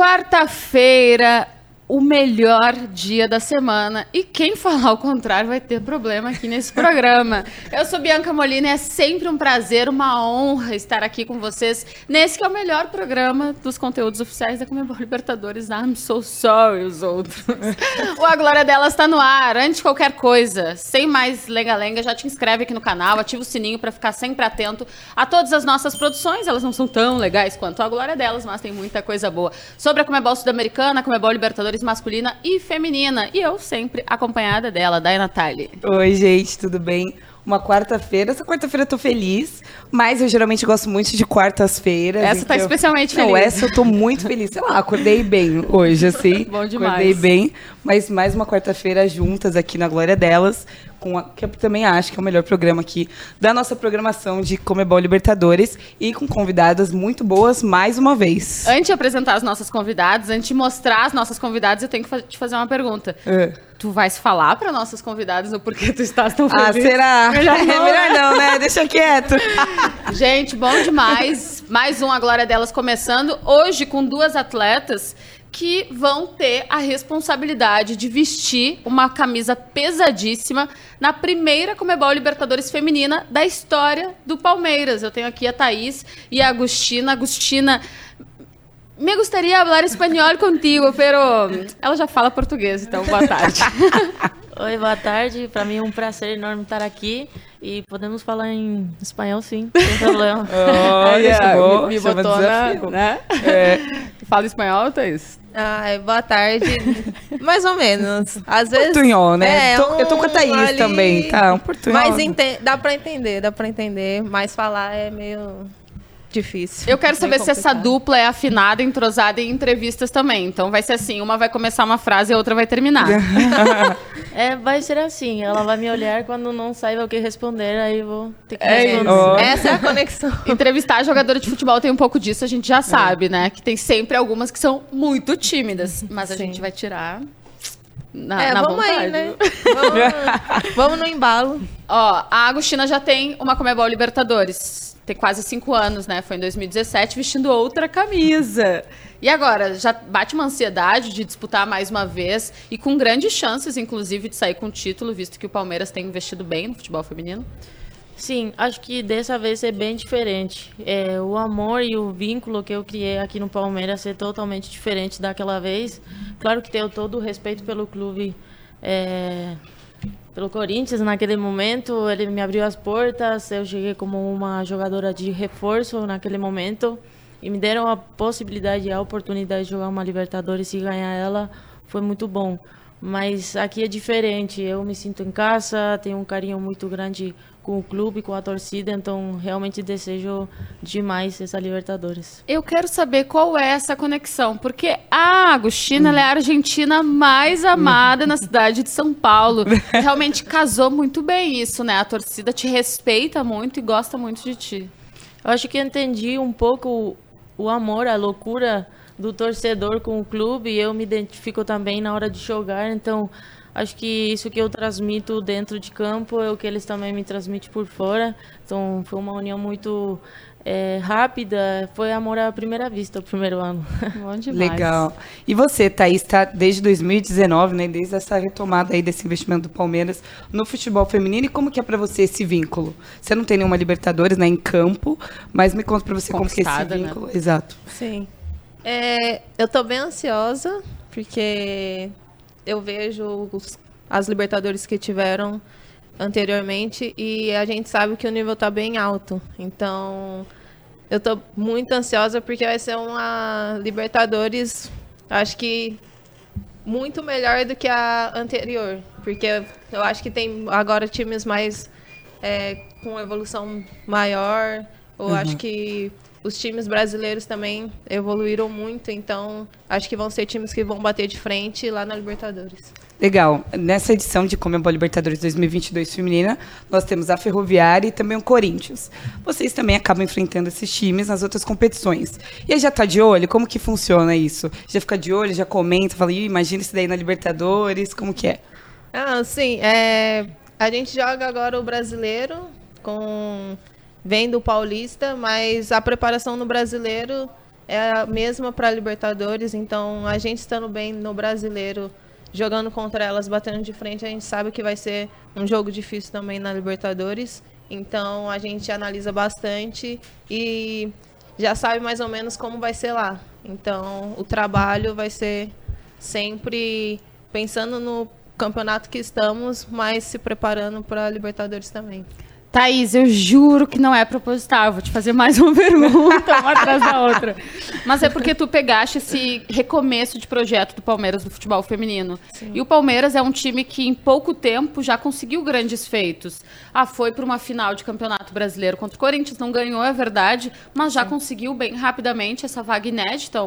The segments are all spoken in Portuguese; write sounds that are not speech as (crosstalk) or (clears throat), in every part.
Quarta-feira, o melhor dia da semana. E quem falar o contrário vai ter problema aqui nesse (laughs) programa. Eu sou Bianca Molina e é sempre um prazer, uma honra estar aqui com vocês nesse que é o melhor programa dos conteúdos oficiais da Comebol Libertadores. I'm so sorry, os outros. (laughs) o A Glória Delas está no ar. Antes de qualquer coisa, sem mais lenga-lenga, já te inscreve aqui no canal, ativa o sininho para ficar sempre atento a todas as nossas produções. Elas não são tão legais quanto a Glória Delas, mas tem muita coisa boa. Sobre a Comebol Sul-Americana, a Comebol Libertadores masculina e feminina. E eu sempre acompanhada dela, da Natália. Oi, gente, tudo bem? Uma quarta-feira. Essa quarta-feira eu tô feliz, mas eu geralmente gosto muito de quartas-feiras. Essa tá então... especialmente feliz. Não, essa eu tô muito feliz. Sei lá, acordei bem hoje, assim. (laughs) Bom demais. Acordei bem, mas mais uma quarta-feira juntas aqui na Glória Delas com a, que eu também acho que é o melhor programa aqui da nossa programação de Comebol Libertadores e com convidadas muito boas mais uma vez. Antes de apresentar as nossas convidadas, antes de mostrar as nossas convidadas, eu tenho que te fazer uma pergunta. É. Tu vais falar para nossas convidadas o porquê tu estás tão feliz? Ah, será? (laughs) Melhor (laughs) não, é melhor não, né? Deixa quieto. (laughs) Gente, bom demais. Mais um A Glória Delas começando. Hoje com duas atletas que vão ter a responsabilidade de vestir uma camisa pesadíssima na primeira Comebol Libertadores feminina da história do Palmeiras. Eu tenho aqui a Thaís e a Agustina. Agustina, me gostaria falar espanhol contigo, pero ela já fala português, então boa tarde. (laughs) Oi, boa tarde. Para mim é um prazer enorme estar aqui. E podemos falar em espanhol, sim, sem problema. (laughs) Olha, chegou, me, me botou na, desafio. né? É. (laughs) Fala espanhol, Thaís? Ai, boa tarde. Mais ou menos. Às vezes. Portunhol, né? É, Tô- eu tô com a um Thaís ali- também, tá? Um portunhol. Mas ente- dá pra entender, dá pra entender. Mas falar é meio difícil. Eu quero saber se essa dupla é afinada, entrosada em entrevistas também. Então vai ser assim, uma vai começar uma frase e a outra vai terminar. (laughs) É, vai ser assim. Ela vai me olhar quando não saiba o que responder, aí eu vou ter que É responder. Ó. Essa é a conexão. (laughs) Entrevistar jogadora de futebol tem um pouco disso, a gente já sabe, né? Que tem sempre algumas que são muito tímidas. Mas a Sim. gente vai tirar na, é, na vamos vontade. aí, né? Vamos, (laughs) vamos no embalo. Ó, a Agostina já tem uma Comebol Libertadores. Quase cinco anos, né? Foi em 2017, vestindo outra camisa. E agora, já bate uma ansiedade de disputar mais uma vez e com grandes chances, inclusive, de sair com o título, visto que o Palmeiras tem investido bem no futebol feminino. Sim, acho que dessa vez é bem diferente. É, o amor e o vínculo que eu criei aqui no Palmeiras é totalmente diferente daquela vez. Claro que tenho todo o respeito pelo clube, é, pelo Corinthians naquele momento. Ele me abriu as portas, eu cheguei como uma jogadora de reforço naquele momento. E me deram a possibilidade a oportunidade de jogar uma Libertadores e ganhar ela. Foi muito bom. Mas aqui é diferente. Eu me sinto em casa, tenho um carinho muito grande com o clube, com a torcida, então realmente desejo demais essa Libertadores. Eu quero saber qual é essa conexão, porque a Agostina ela é a argentina mais amada na cidade de São Paulo. (laughs) Realmente casou muito bem isso, né? A torcida te respeita muito e gosta muito de ti. Eu acho que entendi um pouco o, o amor, a loucura do torcedor com o clube. Eu me identifico também na hora de jogar, então acho que isso que eu transmito dentro de campo é o que eles também me transmitem por fora. Então foi uma união muito é, rápida. Foi amor à primeira vista o primeiro ano. (laughs) Bom demais. Legal. E você, Thaís, está desde 2019, né? Desde essa retomada aí desse investimento do Palmeiras no futebol feminino. E como que é para você esse vínculo? Você não tem nenhuma Libertadores, né, em campo, mas me conta para você como que é esse né? vínculo. Exato. Sim. É, eu tô bem ansiosa, porque eu vejo os- as Libertadores que tiveram anteriormente e a gente sabe que o nível tá bem alto. Então, eu tô muito ansiosa porque vai ser uma Libertadores, acho que muito melhor do que a anterior, porque eu acho que tem agora times mais é, com evolução maior. Eu acho que os times brasileiros também evoluíram muito, então acho que vão ser times que vão bater de frente lá na Libertadores. Legal. Nessa edição de Comembol Libertadores 2022 feminina, nós temos a Ferroviária e também o Corinthians. Vocês também acabam enfrentando esses times nas outras competições. E aí já tá de olho? Como que funciona isso? Já fica de olho, já comenta, fala, "Ih, imagina isso daí na Libertadores, como que é? Ah, sim. É, a gente joga agora o brasileiro com vem do paulista, mas a preparação no brasileiro é a mesma para Libertadores, então a gente estando bem no brasileiro, jogando contra elas, batendo de frente, a gente sabe que vai ser um jogo difícil também na Libertadores. Então a gente analisa bastante e já sabe mais ou menos como vai ser lá. Então o trabalho vai ser sempre pensando no campeonato que estamos, mas se preparando para a Libertadores também. Thaís, eu juro que não é proposital. Vou te fazer mais uma (laughs) pergunta, uma atrás da outra. Mas é porque tu pegaste esse recomeço de projeto do Palmeiras do futebol feminino. Sim. E o Palmeiras é um time que em pouco tempo já conseguiu grandes feitos. Ah, foi para uma final de campeonato brasileiro contra o Corinthians, não ganhou, é verdade, mas já Sim. conseguiu bem rapidamente essa vaga inédita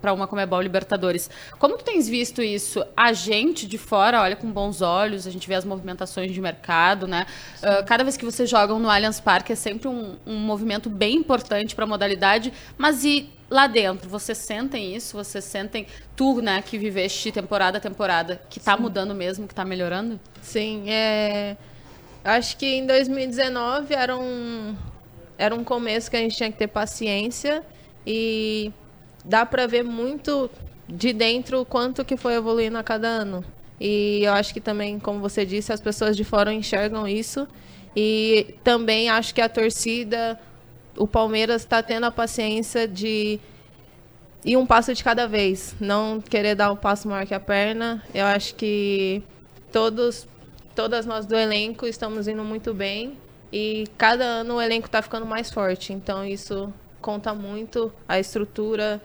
para uma Comebol Libertadores. Como tu tens visto isso? A gente de fora olha com bons olhos, a gente vê as movimentações de mercado, né? Uh, cada vez que você jogam no Allianz Parque é sempre um, um movimento bem importante para a modalidade, mas e lá dentro, vocês sentem isso? Vocês sentem, tu, né, que viveste temporada a temporada, que está mudando mesmo, que está melhorando? Sim, é... acho que em 2019 era um, era um começo que a gente tinha que ter paciência e dá para ver muito de dentro o quanto que foi evoluindo a cada ano. E eu acho que também, como você disse, as pessoas de fora enxergam isso e também acho que a torcida, o Palmeiras está tendo a paciência de ir um passo de cada vez, não querer dar um passo maior que a perna. Eu acho que todos, todas nós do elenco estamos indo muito bem e cada ano o elenco está ficando mais forte. Então isso conta muito a estrutura.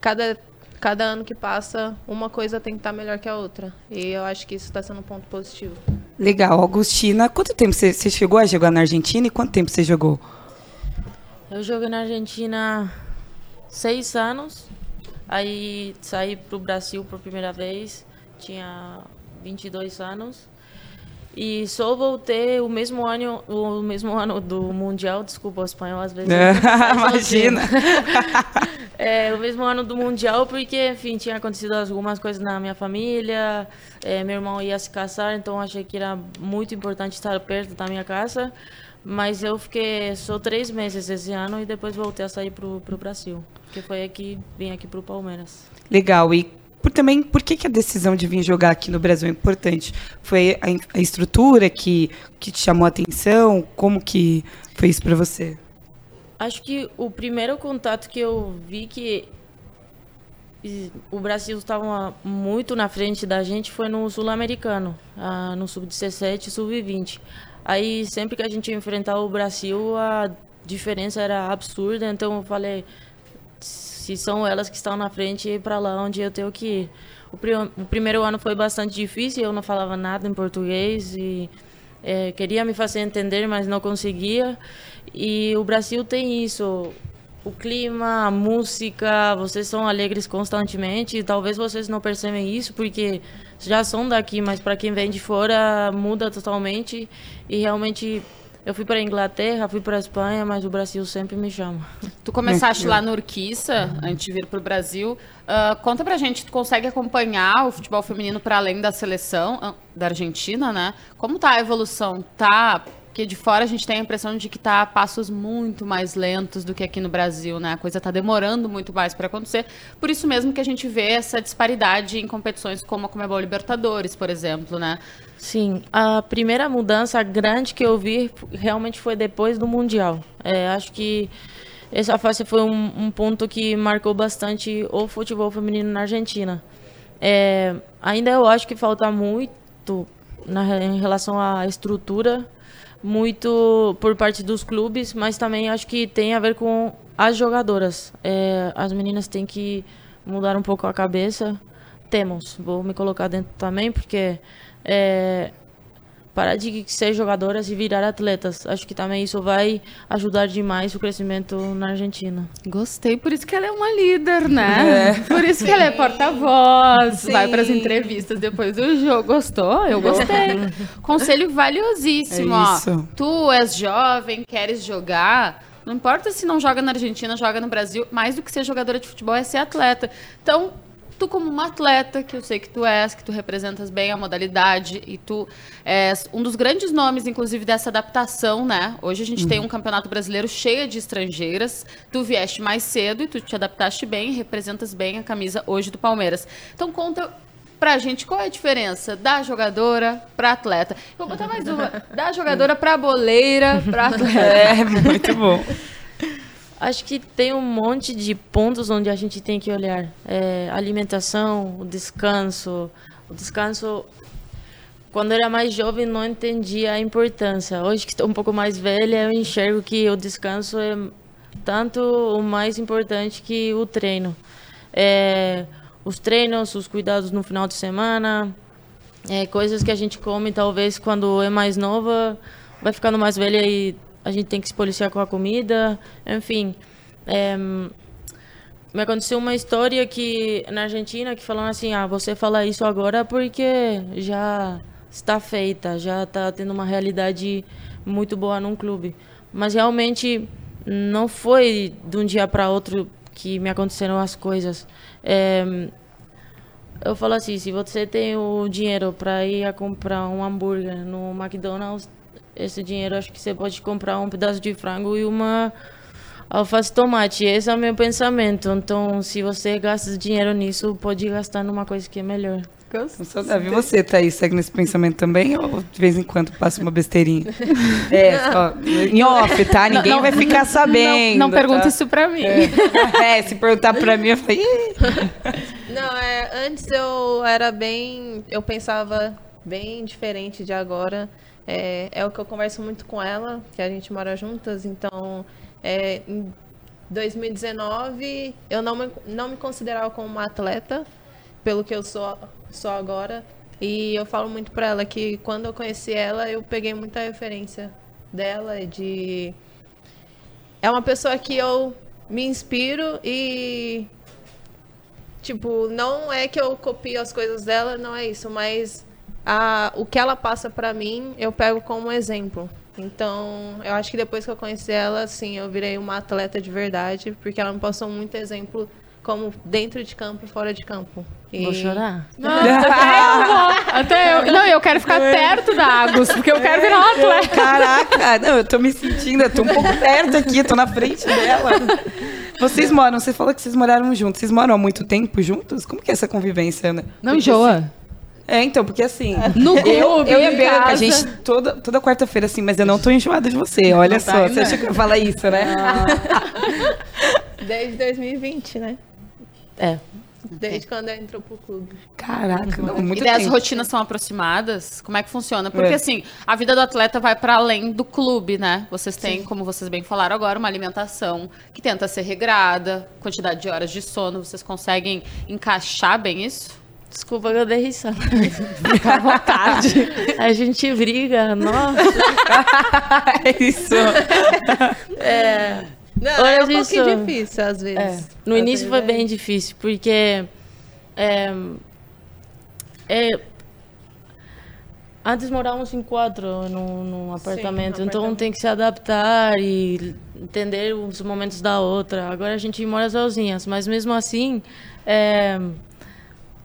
Cada cada ano que passa, uma coisa tem que estar tá melhor que a outra. E eu acho que isso está sendo um ponto positivo. Legal. Augustina, quanto tempo você, chegou a jogar na Argentina e quanto tempo você jogou? Eu joguei na Argentina seis anos. Aí saí para o Brasil por primeira vez. Tinha 22 anos. E só voltei o mesmo ano, o mesmo ano do Mundial, desculpa o espanhol às vezes. É, (laughs) imagina. (laughs) é, o mesmo ano do Mundial, porque, enfim, tinha acontecido algumas coisas na minha família, é, meu irmão ia se casar, então achei que era muito importante estar perto da minha casa. Mas eu fiquei só três meses esse ano e depois voltei a sair para o Brasil, que foi aqui, vim aqui para o Palmeiras. Legal, e por também por que, que, a decisão de vir jogar aqui no Brasil é importante? Foi a, a estrutura que, que te chamou a atenção? Como que foi isso para você? Acho que o primeiro contato que eu vi que o Brasil estava muito na frente da gente foi no Sul-Americano, no Sub-17 e Sub-20. Aí sempre que a gente enfrentava o Brasil, a diferença era absurda, então eu falei, se são elas que estão na frente, para lá onde eu tenho que ir. O, o, primeiro ano foi bastante difícil, eu não falava nada em português e é, queria me fazer entender, mas não conseguia. E o Brasil tem isso, o clima, a música, vocês são alegres constantemente. E talvez vocês não percebem isso porque já são daqui, mas para quem vem de fora muda totalmente e realmente eu fui para a Inglaterra, fui para a Espanha, mas o Brasil sempre me chama. Tu começaste lá no Urquiça, antes de vir para o Brasil. Uh, conta pra gente, tu consegue acompanhar o futebol feminino para além da seleção ah, da Argentina, né? Como tá a evolução? Tá porque de fora a gente tem a impressão de que está a passos muito mais lentos do que aqui no Brasil, né? A coisa está demorando muito mais para acontecer. Por isso mesmo que a gente vê essa disparidade em competições como a Comebol Libertadores, por exemplo, né? Sim, a primeira mudança grande que eu vi realmente foi depois do Mundial. É, acho que essa fase foi um, um, ponto que marcou bastante o futebol feminino na Argentina. É, ainda eu acho que falta muito na, em relação à estrutura muito por parte dos clubes, mas também acho que tem a ver com as jogadoras. É, as meninas têm que mudar um pouco a cabeça. Temos, vou me colocar dentro também, porque é, parar de ser jogadoras e virar atletas. Acho que também isso vai ajudar demais o crescimento na Argentina. Gostei, por isso que ela é uma líder, né? É. Por isso que ela é porta-voz, (laughs) vai para as entrevistas depois do jogo. Gostou? Eu gostei. (laughs) Conselho valiosíssimo, é ó. Tu és jovem, queres jogar, não importa se não joga na Argentina, joga no Brasil, mais do que ser jogadora de futebol é ser atleta. Então, tu como uma atleta, que eu sei que tu és, que tu representas bem a modalidade e tu és um dos grandes nomes, inclusive, dessa adaptação, né? Hoje a gente tem um campeonato brasileiro cheio de estrangeiras. Tu vieste mais cedo e tu te adaptaste bem, representas bem a camisa hoje do Palmeiras. Então conta pra gente qual é a diferença da jogadora pra atleta. Vou botar mais uma. Da (laughs) jogadora pra boleira pra (laughs) atleta. É, muito bom. (laughs) Acho que tem um monte de pontos onde a gente tem que olhar. É, alimentação, o descanso. O descanso, quando era mais jovem, não entendia a importância. Hoje que estou um pouco mais velha, eu enxergo que o descanso é tanto o mais importante que o treino. É, os treinos, os cuidados no final de semana, é, coisas que a gente come talvez quando é mais nova, vai ficando mais velha e a gente tem que se policiar com a comida, enfim. É, me aconteceu uma história que na Argentina que falaram assim, ah, você fala isso agora porque já está feita, já está tendo uma realidade muito boa num clube. Mas realmente não foi de um dia para outro que me aconteceram as coisas. É, eu falo assim, se você tem o dinheiro para ir a comprar um hambúrguer no McDonald's, esse dinheiro acho que você pode comprar um pedaço de frango e uma alface tomate. Esse é o meu pensamento. Então, se você gasta dinheiro nisso, pode gastar numa coisa que é melhor. Saudável. E você, Thaís, segue nesse pensamento também? Ou de vez em quando passa uma besteirinha? (laughs) é, ó, em off, tá? Ninguém Não, vai ficar sabendo. Não, não pergunta tá? isso pra mim. É. (laughs) É, se perguntar pra mim, eu falei. (laughs) Não, é, antes eu era bem. Eu pensava bem diferente de agora. É, é o que eu converso muito com ela, que a gente mora juntas, então. É, em 2019, eu não me, não me considerava como uma atleta, pelo que eu sou, sou agora. E eu falo muito pra ela que quando eu conheci ela, eu peguei muita referência dela, de. É uma pessoa que eu me inspiro e Tipo, não é que eu copio as coisas dela, não é isso, mas a, o que ela passa pra mim, eu pego como exemplo. Então, eu acho que depois que eu conheci ela, assim, eu virei uma atleta de verdade, porque ela me passou muito exemplo como dentro de campo e fora de campo. E- Vou chorar. Não, até eu vou. Até eu. Não, eu quero ficar perto da Agus, porque eu quero virar um atleta. Caraca, não, eu tô me sentindo, eu tô um pouco perto aqui, eu tô na frente dela. Vocês moram, você falou que vocês moraram juntos. Vocês moram há muito tempo juntos? Como que é essa convivência, né? Não Porque, enjoa. assim, É, então, porque assim. No eu, clube, eu e a Bianca, a gente toda, toda quarta-feira, assim, mas eu não tô enjoada de você. Olha Não tá só, ainda. você acha que eu falo isso, né? (laughs) Desde 2020, né? É. Desde quando ela entrou pro clube. Caraca, não, muito e daí as tempo. rotinas são aproximadas? Como é que funciona? Porque É. assim, a vida do atleta vai para além do clube, né? Vocês têm, como vocês bem falaram agora, uma alimentação que tenta ser regrada, quantidade de horas de sono, vocês conseguem encaixar bem isso? Desculpa que eu dei risada. (laughs) Fica à vontade. A gente briga, nossa. (laughs) É isso. Não, Olha é um isso. pouquinho difícil, às vezes. É, no Às início vezes foi é. bem difícil, porque é, é, antes morávamos em quatro num, num apartamento, então apartamento. tem que se adaptar e entender os momentos da outra. Agora a gente mora sozinhas, mas mesmo assim é,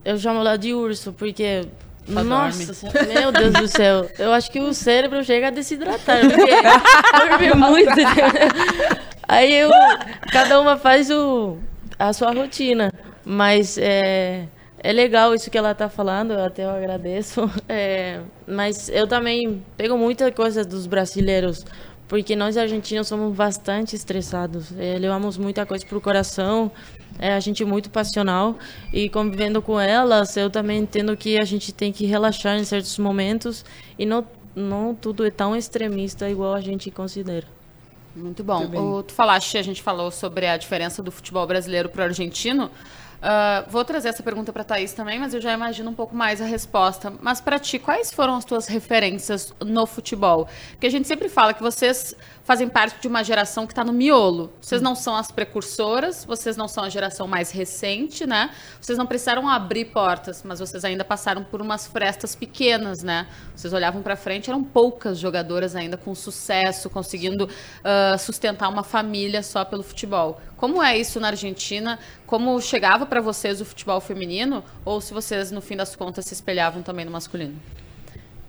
eu chamo ela de urso, porque Só nossa, meu Deus do céu. Eu acho que o cérebro chega a desidratar, porque (laughs) dorme muito. Aí eu, cada uma faz o, a sua rotina. Mas é, é legal isso que ela tá falando, eu até eu agradeço. É, mas eu também pego muita coisa dos brasileiros, porque nós argentinos somos bastante estressados. É, levamos muita coisa pro coração, é a gente é muito passional. E convivendo com elas, eu também entendo que a gente tem que relaxar em certos momentos e não, não tudo é tão extremista igual a gente considera. Muito bom. O, tu falaste, a gente falou sobre a diferença do futebol brasileiro para o argentino. Ah, vou trazer essa pergunta para Thaís também, mas eu já imagino um pouco mais a resposta. Mas para ti, quais foram as tuas referências no futebol? Porque a gente sempre fala que vocês fazem parte de uma geração que está no miolo. Vocês não são as precursoras, vocês não são a geração mais recente, né? Vocês não precisaram abrir portas, mas vocês ainda passaram por umas frestas pequenas, né? Vocês olhavam para frente, eram poucas jogadoras ainda com sucesso, conseguindo ah, sustentar uma família só pelo futebol. Como é isso na Argentina? Como chegava para vocês o futebol feminino? Ou se vocês, no fim das contas, se espelhavam também no masculino?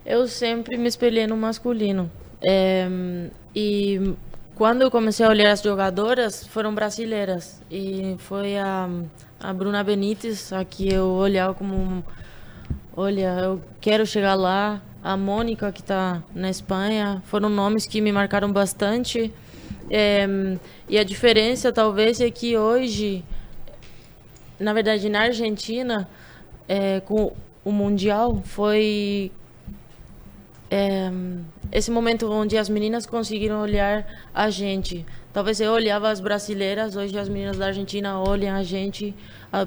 Eu sempre me espelhei no masculino. É, e quando eu comecei a olhar as jogadoras, foram brasileiras. E foi a, a Bruna Benítez a que eu olhava como olha, eu quero chegar lá. A Mônica, que está na Espanha, foram nomes que me marcaram bastante. É, e a diferença, talvez, é que hoje, na verdade, na Argentina, é, com o Mundial, foi é, esse momento onde as meninas conseguiram olhar a gente. Talvez eu olhava as brasileiras, hoje as meninas da Argentina olham a gente. A,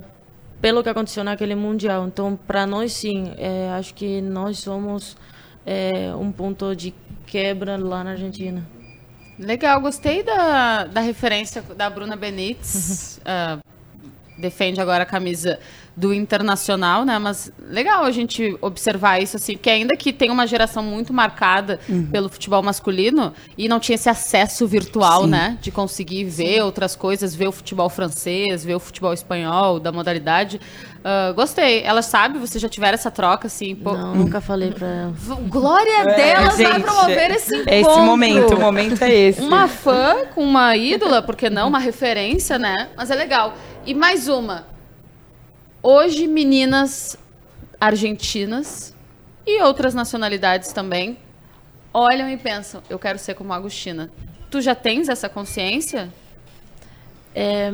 pelo que aconteceu naquele mundial. Então, para nós, sim, é, acho que nós somos é, um ponto de quebra lá na Argentina. Legal, gostei da, da referência da Bruna Benítez. uh, defende agora a camisa do Internacional, né? Mas legal a gente observar isso, assim, que ainda que tem uma geração muito marcada uhum. pelo futebol masculino e não tinha esse acesso virtual, Sim. né? De conseguir ver Sim. outras coisas, ver o futebol francês, ver o futebol espanhol, da modalidade. Uh, gostei. Ela sabe, vocês já tiveram essa troca, assim? Pô... Não, nunca falei pra ela. Glória é, delas gente, vai promover esse encontro. É esse momento, o momento é esse. Uma fã com uma ídola, porque não? Uma referência, né? Mas é legal. E mais uma. Hoje, meninas argentinas e outras nacionalidades também olham e pensam: eu quero ser como a Agostina. Tu já tens essa consciência? É,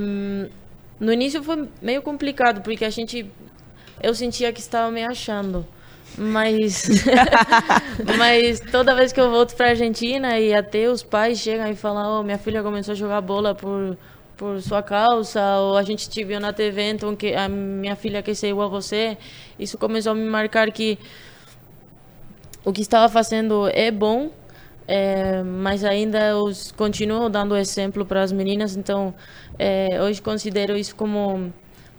no início foi meio complicado, porque a gente. Eu sentia que estava me achando. Mas. (laughs) mas toda vez que eu volto para a Argentina e até os pais chegam e falam: oh, minha filha começou a jogar bola por por sua causa, ou a gente te viu na TV, então que a minha filha quer ser igual a você. Isso começou a me marcar que o que estava fazendo é bom, é, mas ainda eu continuo dando exemplo para as meninas, então é, hoje considero isso como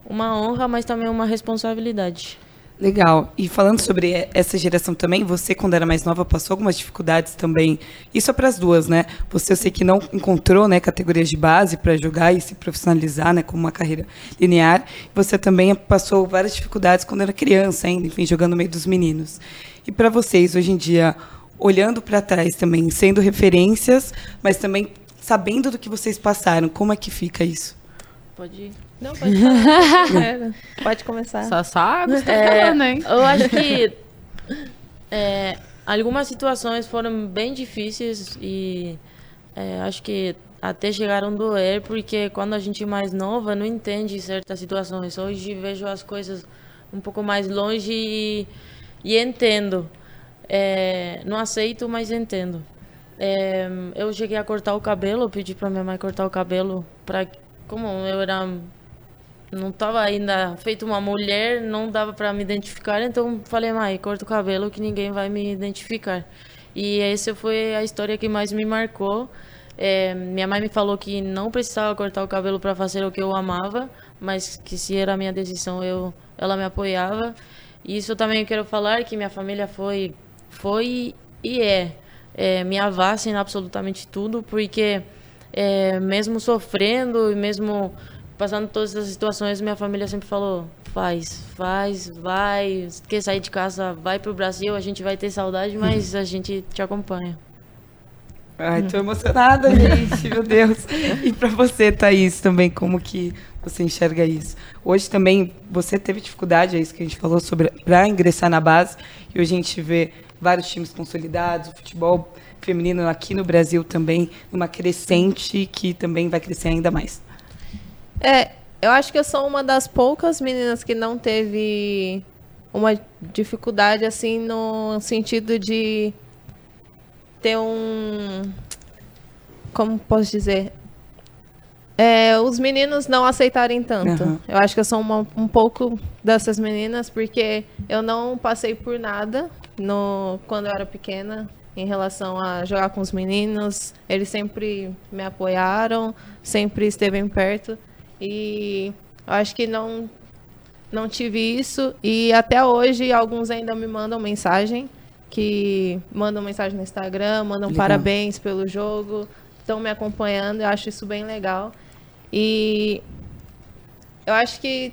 uma honra, mas também uma responsabilidade. Legal. E falando sobre essa geração também, você, quando era mais nova, passou algumas dificuldades também. Isso é para as duas, né? Você, eu sei que não encontrou né, categorias de base para jogar e se profissionalizar né, como uma carreira linear. Você também passou várias dificuldades quando era criança, ainda, enfim, jogando no meio dos meninos. E para vocês, hoje em dia, olhando para trás também, sendo referências, mas também sabendo do que vocês passaram, como é que fica isso? Pode ir. Não, pode falar. (laughs) pode começar. Só sabe, tá é, falando, hein? Eu acho que é, algumas situações foram bem difíceis e é, acho que até chegaram a doer, porque quando a gente é mais nova não entende certas situações. Hoje vejo as coisas um pouco mais longe e, e entendo. É, não aceito, mas entendo. É, eu cheguei a cortar o cabelo, pedi para minha mãe cortar o cabelo para como eu era não estava ainda feito uma mulher, não dava para me identificar, então falei, mãe, corta o cabelo que ninguém vai me identificar. E essa foi a história que mais me marcou. É, minha mãe me falou que não precisava cortar o cabelo para fazer o que eu amava, mas que se era a minha decisão, eu, ela me apoiava. E isso também eu quero falar que minha família foi, foi e é, é minha base em absolutamente tudo, porque é, mesmo sofrendo e mesmo passando todas essas situações, minha família sempre falou: faz, faz, vai, quer sair de casa, vai pro Brasil, a gente vai ter saudade, (laughs) mas a gente te acompanha. Ai, tô emocionada, gente, meu Deus. E para você, Thaís, também, como que você enxerga isso? Hoje também, você teve dificuldade, é isso que a gente falou, sobre para ingressar na base, e hoje a gente vê vários times consolidados, o futebol feminino aqui no Brasil também, numa crescente que também vai crescer ainda mais. É, eu acho que eu sou uma das poucas meninas que não teve uma dificuldade assim no sentido de ter um como posso dizer é, os meninos não aceitarem tanto. Uhum. Eu acho que eu sou uma, um pouco dessas meninas porque eu não passei por nada no quando eu era pequena em relação a jogar com os meninos. Eles sempre me apoiaram, sempre esteve perto. E acho que não não tive isso e até hoje alguns ainda me mandam mensagem que mandam mensagem no Instagram, mandam legal. parabéns pelo jogo, estão me acompanhando, eu acho isso bem legal. E eu acho que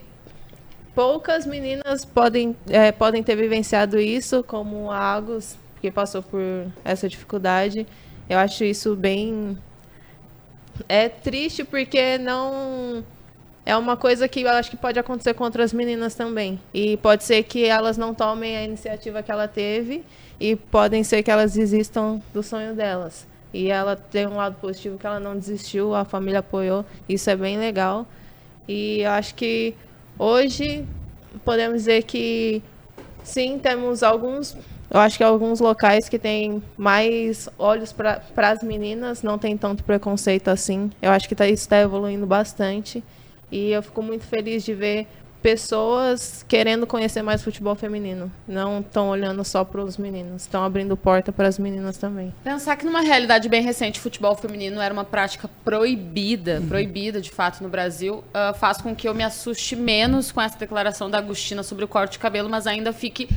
poucas meninas podem, é, podem ter vivenciado isso, como a Agus, que passou por essa dificuldade. Eu acho isso bem. É triste porque não. É uma coisa que eu acho que pode acontecer com outras meninas também. E pode ser que elas não tomem a iniciativa que ela teve e podem ser que elas desistam do sonho delas. E ela tem um lado positivo que ela não desistiu, a família apoiou. Isso é bem legal. E eu acho que hoje podemos dizer que sim, temos alguns, eu acho que alguns locais que têm mais olhos para as meninas, não tem tanto preconceito assim. Eu acho que tá, isso está evoluindo bastante. E eu fico muito feliz de ver pessoas querendo conhecer mais futebol feminino. Não estão olhando só para os meninos, estão abrindo porta para as meninas também. Pensar que numa realidade bem recente, futebol feminino era uma prática proibida, uhum. proibida de fato no Brasil, uh, faz com que eu me assuste menos com essa declaração da Agostina sobre o corte de cabelo, mas ainda fique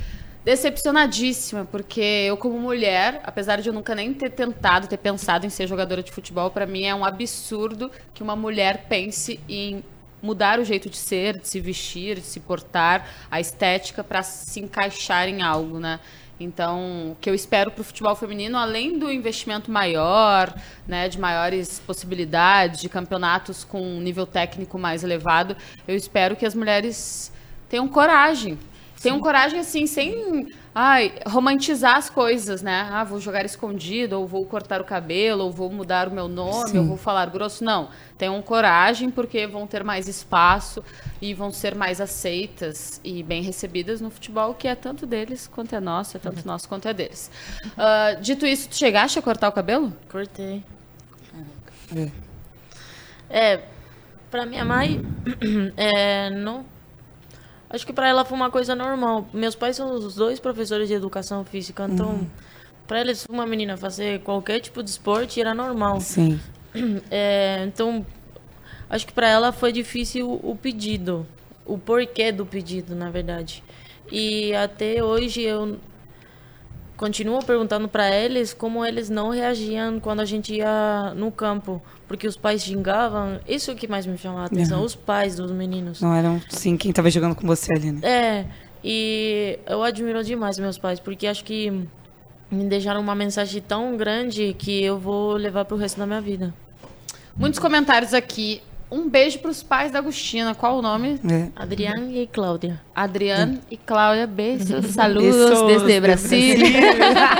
decepcionadíssima, porque eu como mulher, apesar de eu nunca nem ter tentado, ter pensado em ser jogadora de futebol, para mim é um absurdo que uma mulher pense em mudar o jeito de ser, de se vestir, de se portar, a estética para se encaixar em algo, né? Então, o que eu espero para o futebol feminino, além do investimento maior, né, de maiores possibilidades, de campeonatos com um nível técnico mais elevado, eu espero que as mulheres tenham coragem. Tenham coragem, assim, sem ai, romantizar as coisas, né? Ah, vou jogar escondido, ou vou cortar o cabelo, ou vou mudar o meu nome, Sim. ou vou falar grosso. Não. Tenham coragem, porque vão ter mais espaço e vão ser mais aceitas e bem recebidas no futebol, que é tanto deles quanto é nosso, é tanto nosso quanto é deles. Uh, dito isso, tu chegaste a cortar o cabelo? Cortei. É, é pra minha mãe, (clears throat) é, não Acho que para ela foi uma coisa normal. Meus pais são os dois professores de educação física, então uhum. para eles uma menina fazer qualquer tipo de esporte era normal. Sim. (clears throat) É, então acho que para ela foi difícil o pedido, o porquê do pedido, na verdade. E até hoje eu continuo perguntando para eles como eles não reagiam quando a gente ia no campo, porque os pais xingavam. Isso é o que mais me chamou a atenção, uhum. os pais dos meninos. Não eram, sim, quem estava jogando com você ali, né? É, e eu admiro demais meus pais, porque acho que me deixaram uma mensagem tão grande que eu vou levar para o resto da minha vida. Muitos comentários aqui. Um beijo para os pais da Agostina. Qual o nome? É. Adriane e Cláudia. Adriane é. e Cláudia, beijos, saludos desde Brasil.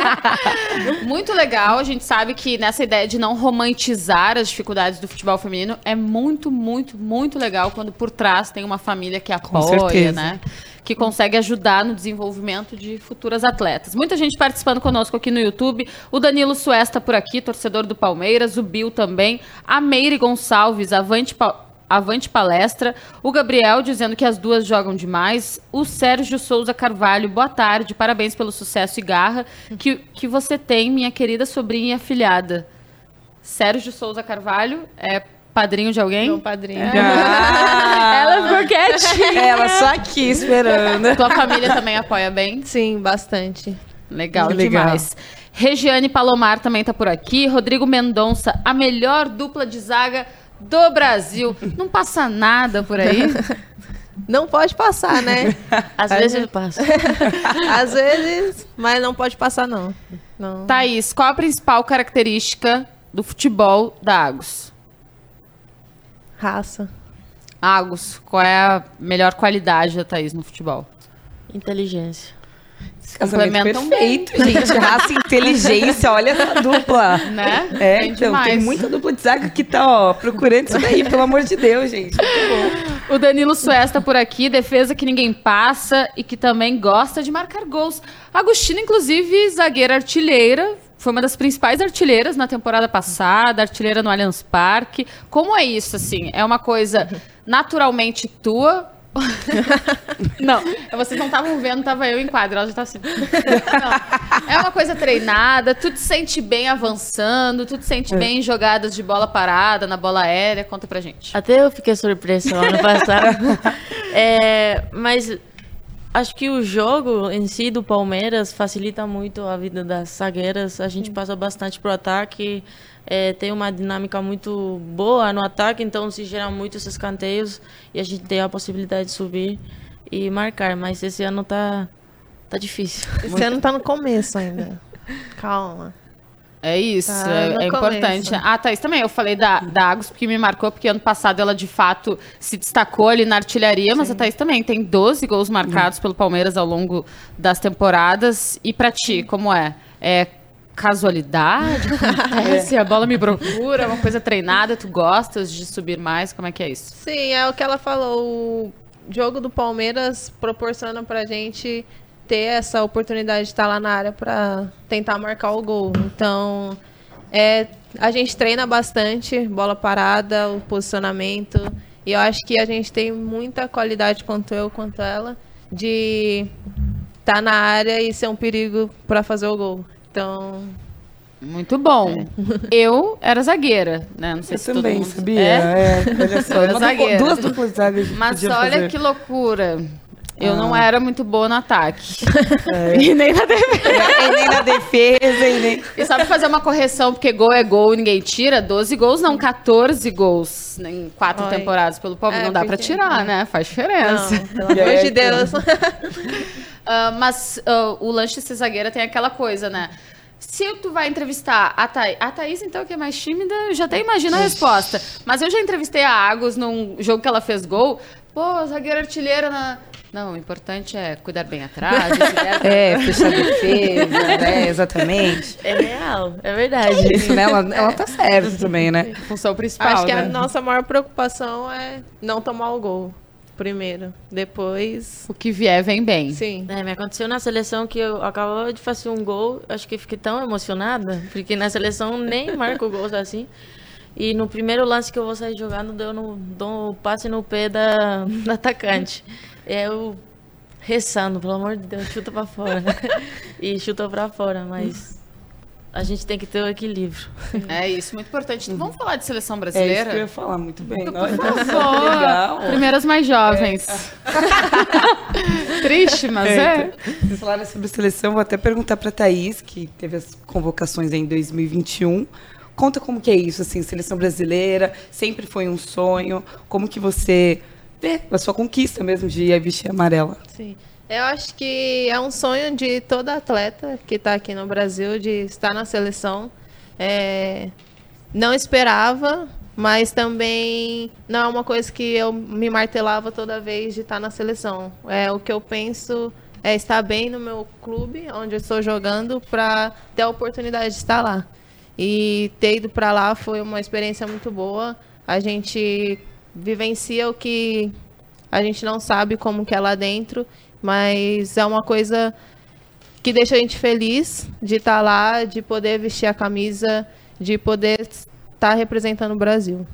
(laughs) muito legal. A gente sabe que nessa ideia de não romantizar as dificuldades do futebol feminino é muito, muito, muito legal quando por trás tem uma família que apoia, né? Que consegue ajudar no desenvolvimento de futuras atletas. Muita gente participando conosco aqui no YouTube. O Danilo Suesta por aqui, torcedor do Palmeiras. O Bill também. A Meire Gonçalves, avante Avante Palestra. O Gabriel dizendo que as duas jogam demais. O Sérgio Souza Carvalho, boa tarde. Parabéns pelo sucesso e garra que, que você tem, minha querida sobrinha e afilhada. Sérgio Souza Carvalho, é padrinho de alguém? Meu padrinho. É. Ah. (laughs) Ela ficou quietinha. Ela só aqui esperando. (laughs) Tua família também apoia bem? Sim, bastante. Legal, Legal. demais. Regiane Palomar também tá por aqui. Rodrigo Mendonça, a melhor dupla de zaga do Brasil. Não passa nada por aí? (laughs) Não pode passar, né? Às vezes passa. Às vezes, mas não pode passar, não. não. Thaís, qual a principal característica do futebol da Agos? Raça. Agus, qual é a melhor qualidade da Thaís no futebol? Inteligência. Complementam perfeito, bem. gente. Raça e inteligência, olha essa dupla. Né? É, então, demais. tem muita dupla de zaga que tá, ó, procurando isso daí, pelo amor de Deus, gente. O Danilo Suesta por aqui, defesa que ninguém passa e que também gosta de marcar gols. Agostina, inclusive, zagueira artilheira, foi uma das principais artilheiras na temporada passada, artilheira no Allianz Parque. Como é isso, assim? É uma coisa naturalmente tua? (laughs) não, vocês não estavam vendo, tava eu em quadro, ela já tá assim. Não. É uma coisa treinada, tu te sente bem avançando, tu te sente é. bem em jogadas de bola parada, na bola aérea, conta pra gente. Até eu fiquei surpresa ano passado. (laughs) é, mas Acho que o jogo em si do Palmeiras facilita muito a vida das zagueiras. A gente passa bastante pro ataque, é, tem uma dinâmica muito boa no ataque, então se gera muitos escanteios e a gente tem a possibilidade de subir e marcar. Mas esse ano tá, tá difícil. Esse ano tá no começo ainda. Calma. É isso, Tá é, é importante. Ah, Thaís, também. Eu falei da, da Agus porque me marcou, porque ano passado ela de fato se destacou ali na artilharia, mas a Thaís também tem 12 gols marcados pelo Palmeiras ao longo das temporadas. E pra ti, como é? É casualidade? Acontece? (laughs) A bola me procura, é uma coisa treinada, tu gostas de subir mais? Como é que é isso? Sim, é o que ela falou. O jogo do Palmeiras proporciona pra gente ter essa oportunidade de estar lá na área pra tentar marcar o gol. Então, é, a gente treina bastante, bola parada, o posicionamento. E eu acho que a gente tem muita qualidade, quanto eu, quanto ela, de estar na área e ser um perigo pra fazer o gol. Então, Muito bom. Eu era zagueira, né? Não sei Eu se todo também, mundo... sabia? É? É, olha só. Eu era zagueira. duas duplas zagas. Mas olha fazer. que loucura. Eu não Ah. era muito boa no ataque. (laughs) É. E nem na defesa. E nem na defesa, e nem... E sabe fazer uma correção, porque gol é gol e ninguém tira? 12 gols, não, 14 gols em quatro Oi. temporadas pelo Palmeiras. É, não dá pra tirar, né? Faz diferença. não, pelo amor É, de Deus. (laughs) (laughs) Ah, mas ah, o lanche ser zagueira tem aquela coisa, né? Se tu vai entrevistar a Thaís, a Thaís, então, que é mais tímida, eu já até imagino a resposta. Mas eu já entrevistei a Agus num jogo que ela fez gol. Pô, zagueira artilheira na. Não, o importante é cuidar bem atrás. (laughs) se der- É, fechar a defesa, (laughs) né? Exatamente. É real, é verdade. Né, ela, ela tá certa também, né? Função principal. Acho que né? a nossa maior preocupação é não tomar o gol primeiro. Depois, O que vier vem bem. sim. É, me aconteceu na seleção que eu acabava de fazer um gol, acho que fiquei tão emocionada, porque na seleção nem marco gols assim. E no primeiro lance que eu vou sair jogando, deu no, dou um passe no pé da, da atacante. Eu rezando, pelo amor de Deus, chuta pra fora. (laughs) e chutou pra fora, mas a gente tem que ter o equilíbrio. É isso, muito importante. Vamos falar de seleção É isso que eu ia brasileira? falar muito bem. Por favor. (laughs) legal. Primeiras mais jovens. Triste, mas é. (laughs) Vocês falaram sobre seleção, vou até perguntar para Thaís, que teve as convocações em 2021. Conta como que é isso, assim, seleção brasileira, sempre foi um sonho. Como que você vê a sua conquista mesmo de ir vestir amarela? Sim. Eu acho que é um sonho de todo atleta que está aqui no Brasil de estar na seleção. É, não esperava, mas também não é uma coisa que eu me martelava toda vez de estar na seleção. É o que eu penso é estar bem no meu clube, onde eu estou jogando, para ter a oportunidade de estar lá. E ter ido para lá foi uma experiência muito boa. A gente vivencia o que a gente não sabe como que é lá dentro, mas é uma coisa que deixa a gente feliz de estar lá, de poder vestir a camisa, de poder estar representando o Brasil.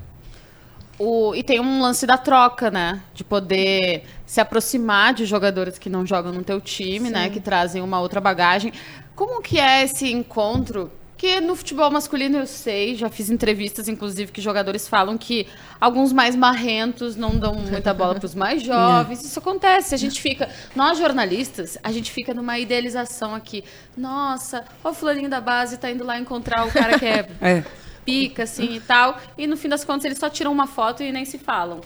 O- e tem um lance da troca, né? De poder se aproximar de jogadores que não jogam no teu time, né? Que trazem uma outra bagagem. Como que é esse encontro? Porque no futebol masculino eu sei, já fiz entrevistas, inclusive, que jogadores falam que alguns mais marrentos não dão muita bola para os mais (laughs) jovens. Isso acontece. A gente fica, nós jornalistas, a gente fica numa idealização aqui. Nossa, ó, o fulaninho da base tá indo lá encontrar o cara que é (laughs) É. pica, assim, e tal. E no fim das contas eles só tiram uma foto e nem se falam.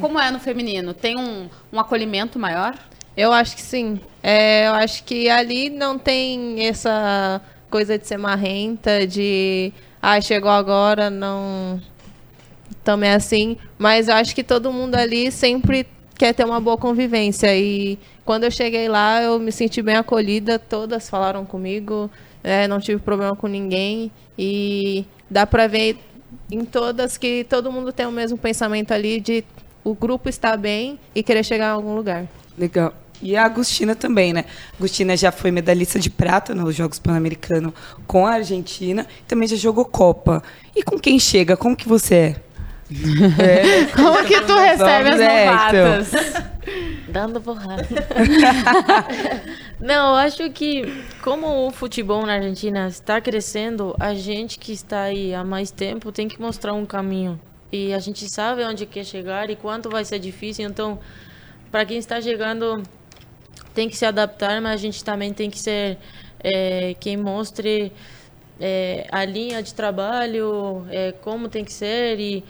Como é no feminino? Tem um, um acolhimento maior? Eu acho que sim. É, eu acho que ali não tem essa coisa de ser marrenta, de ah, chegou agora, não também assim. Mas eu acho que todo mundo ali sempre quer ter uma boa convivência. E quando eu cheguei lá, eu me senti bem acolhida, todas falaram comigo, é, não tive problema com ninguém. E dá pra ver em todas que todo mundo tem o mesmo pensamento ali de o grupo estar bem e querer chegar a algum lugar. Legal. E a Agostina também, né? Agostina já foi medalhista de prata nos Jogos Pan-Americanos com a Argentina, também já jogou Copa. E com quem chega? Como que você é? é (laughs) Como que tu recebe as É, então. novatas? (laughs) Dando porrada. Não, eu acho que como o futebol na Argentina está crescendo, a gente que está aí há mais tempo tem que mostrar um caminho. E a gente sabe onde quer chegar e quanto vai ser difícil. Então, para quem está chegando, tem que se adaptar, mas a gente também tem que ser é, quem mostre é, a linha de trabalho, é, como tem que ser. E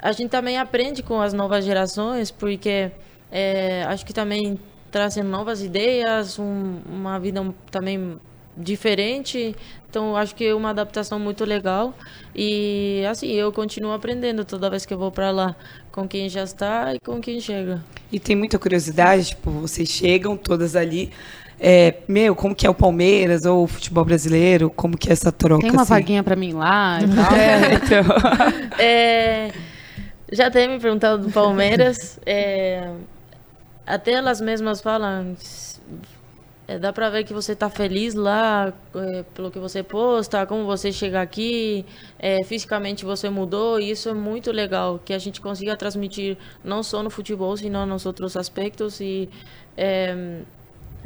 a gente também aprende com as novas gerações, porque é, acho que também trazem novas ideias, um, uma vida também diferente. Então, acho que é uma adaptação muito legal. E, assim, eu continuo aprendendo toda vez que eu vou para lá, com quem já está e com quem chega. E tem muita curiosidade, tipo, vocês chegam todas ali. É, meu, como que é o Palmeiras ou o futebol brasileiro? Como que é essa troca? Tem uma assim? vaguinha para mim lá e (laughs) tal. É, então. (laughs) É, já tem me perguntado do Palmeiras. é, até elas mesmas falam. É, dá pra ver que você tá feliz lá é, pelo que você posta, como você chega aqui, é, fisicamente você mudou, e isso é muito legal, que a gente consiga transmitir não só no futebol, senão nos outros aspectos. E é,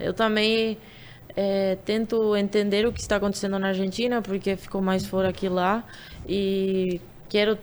eu também é, tento entender o que está acontecendo na Argentina, porque ficou mais fora que lá, e quero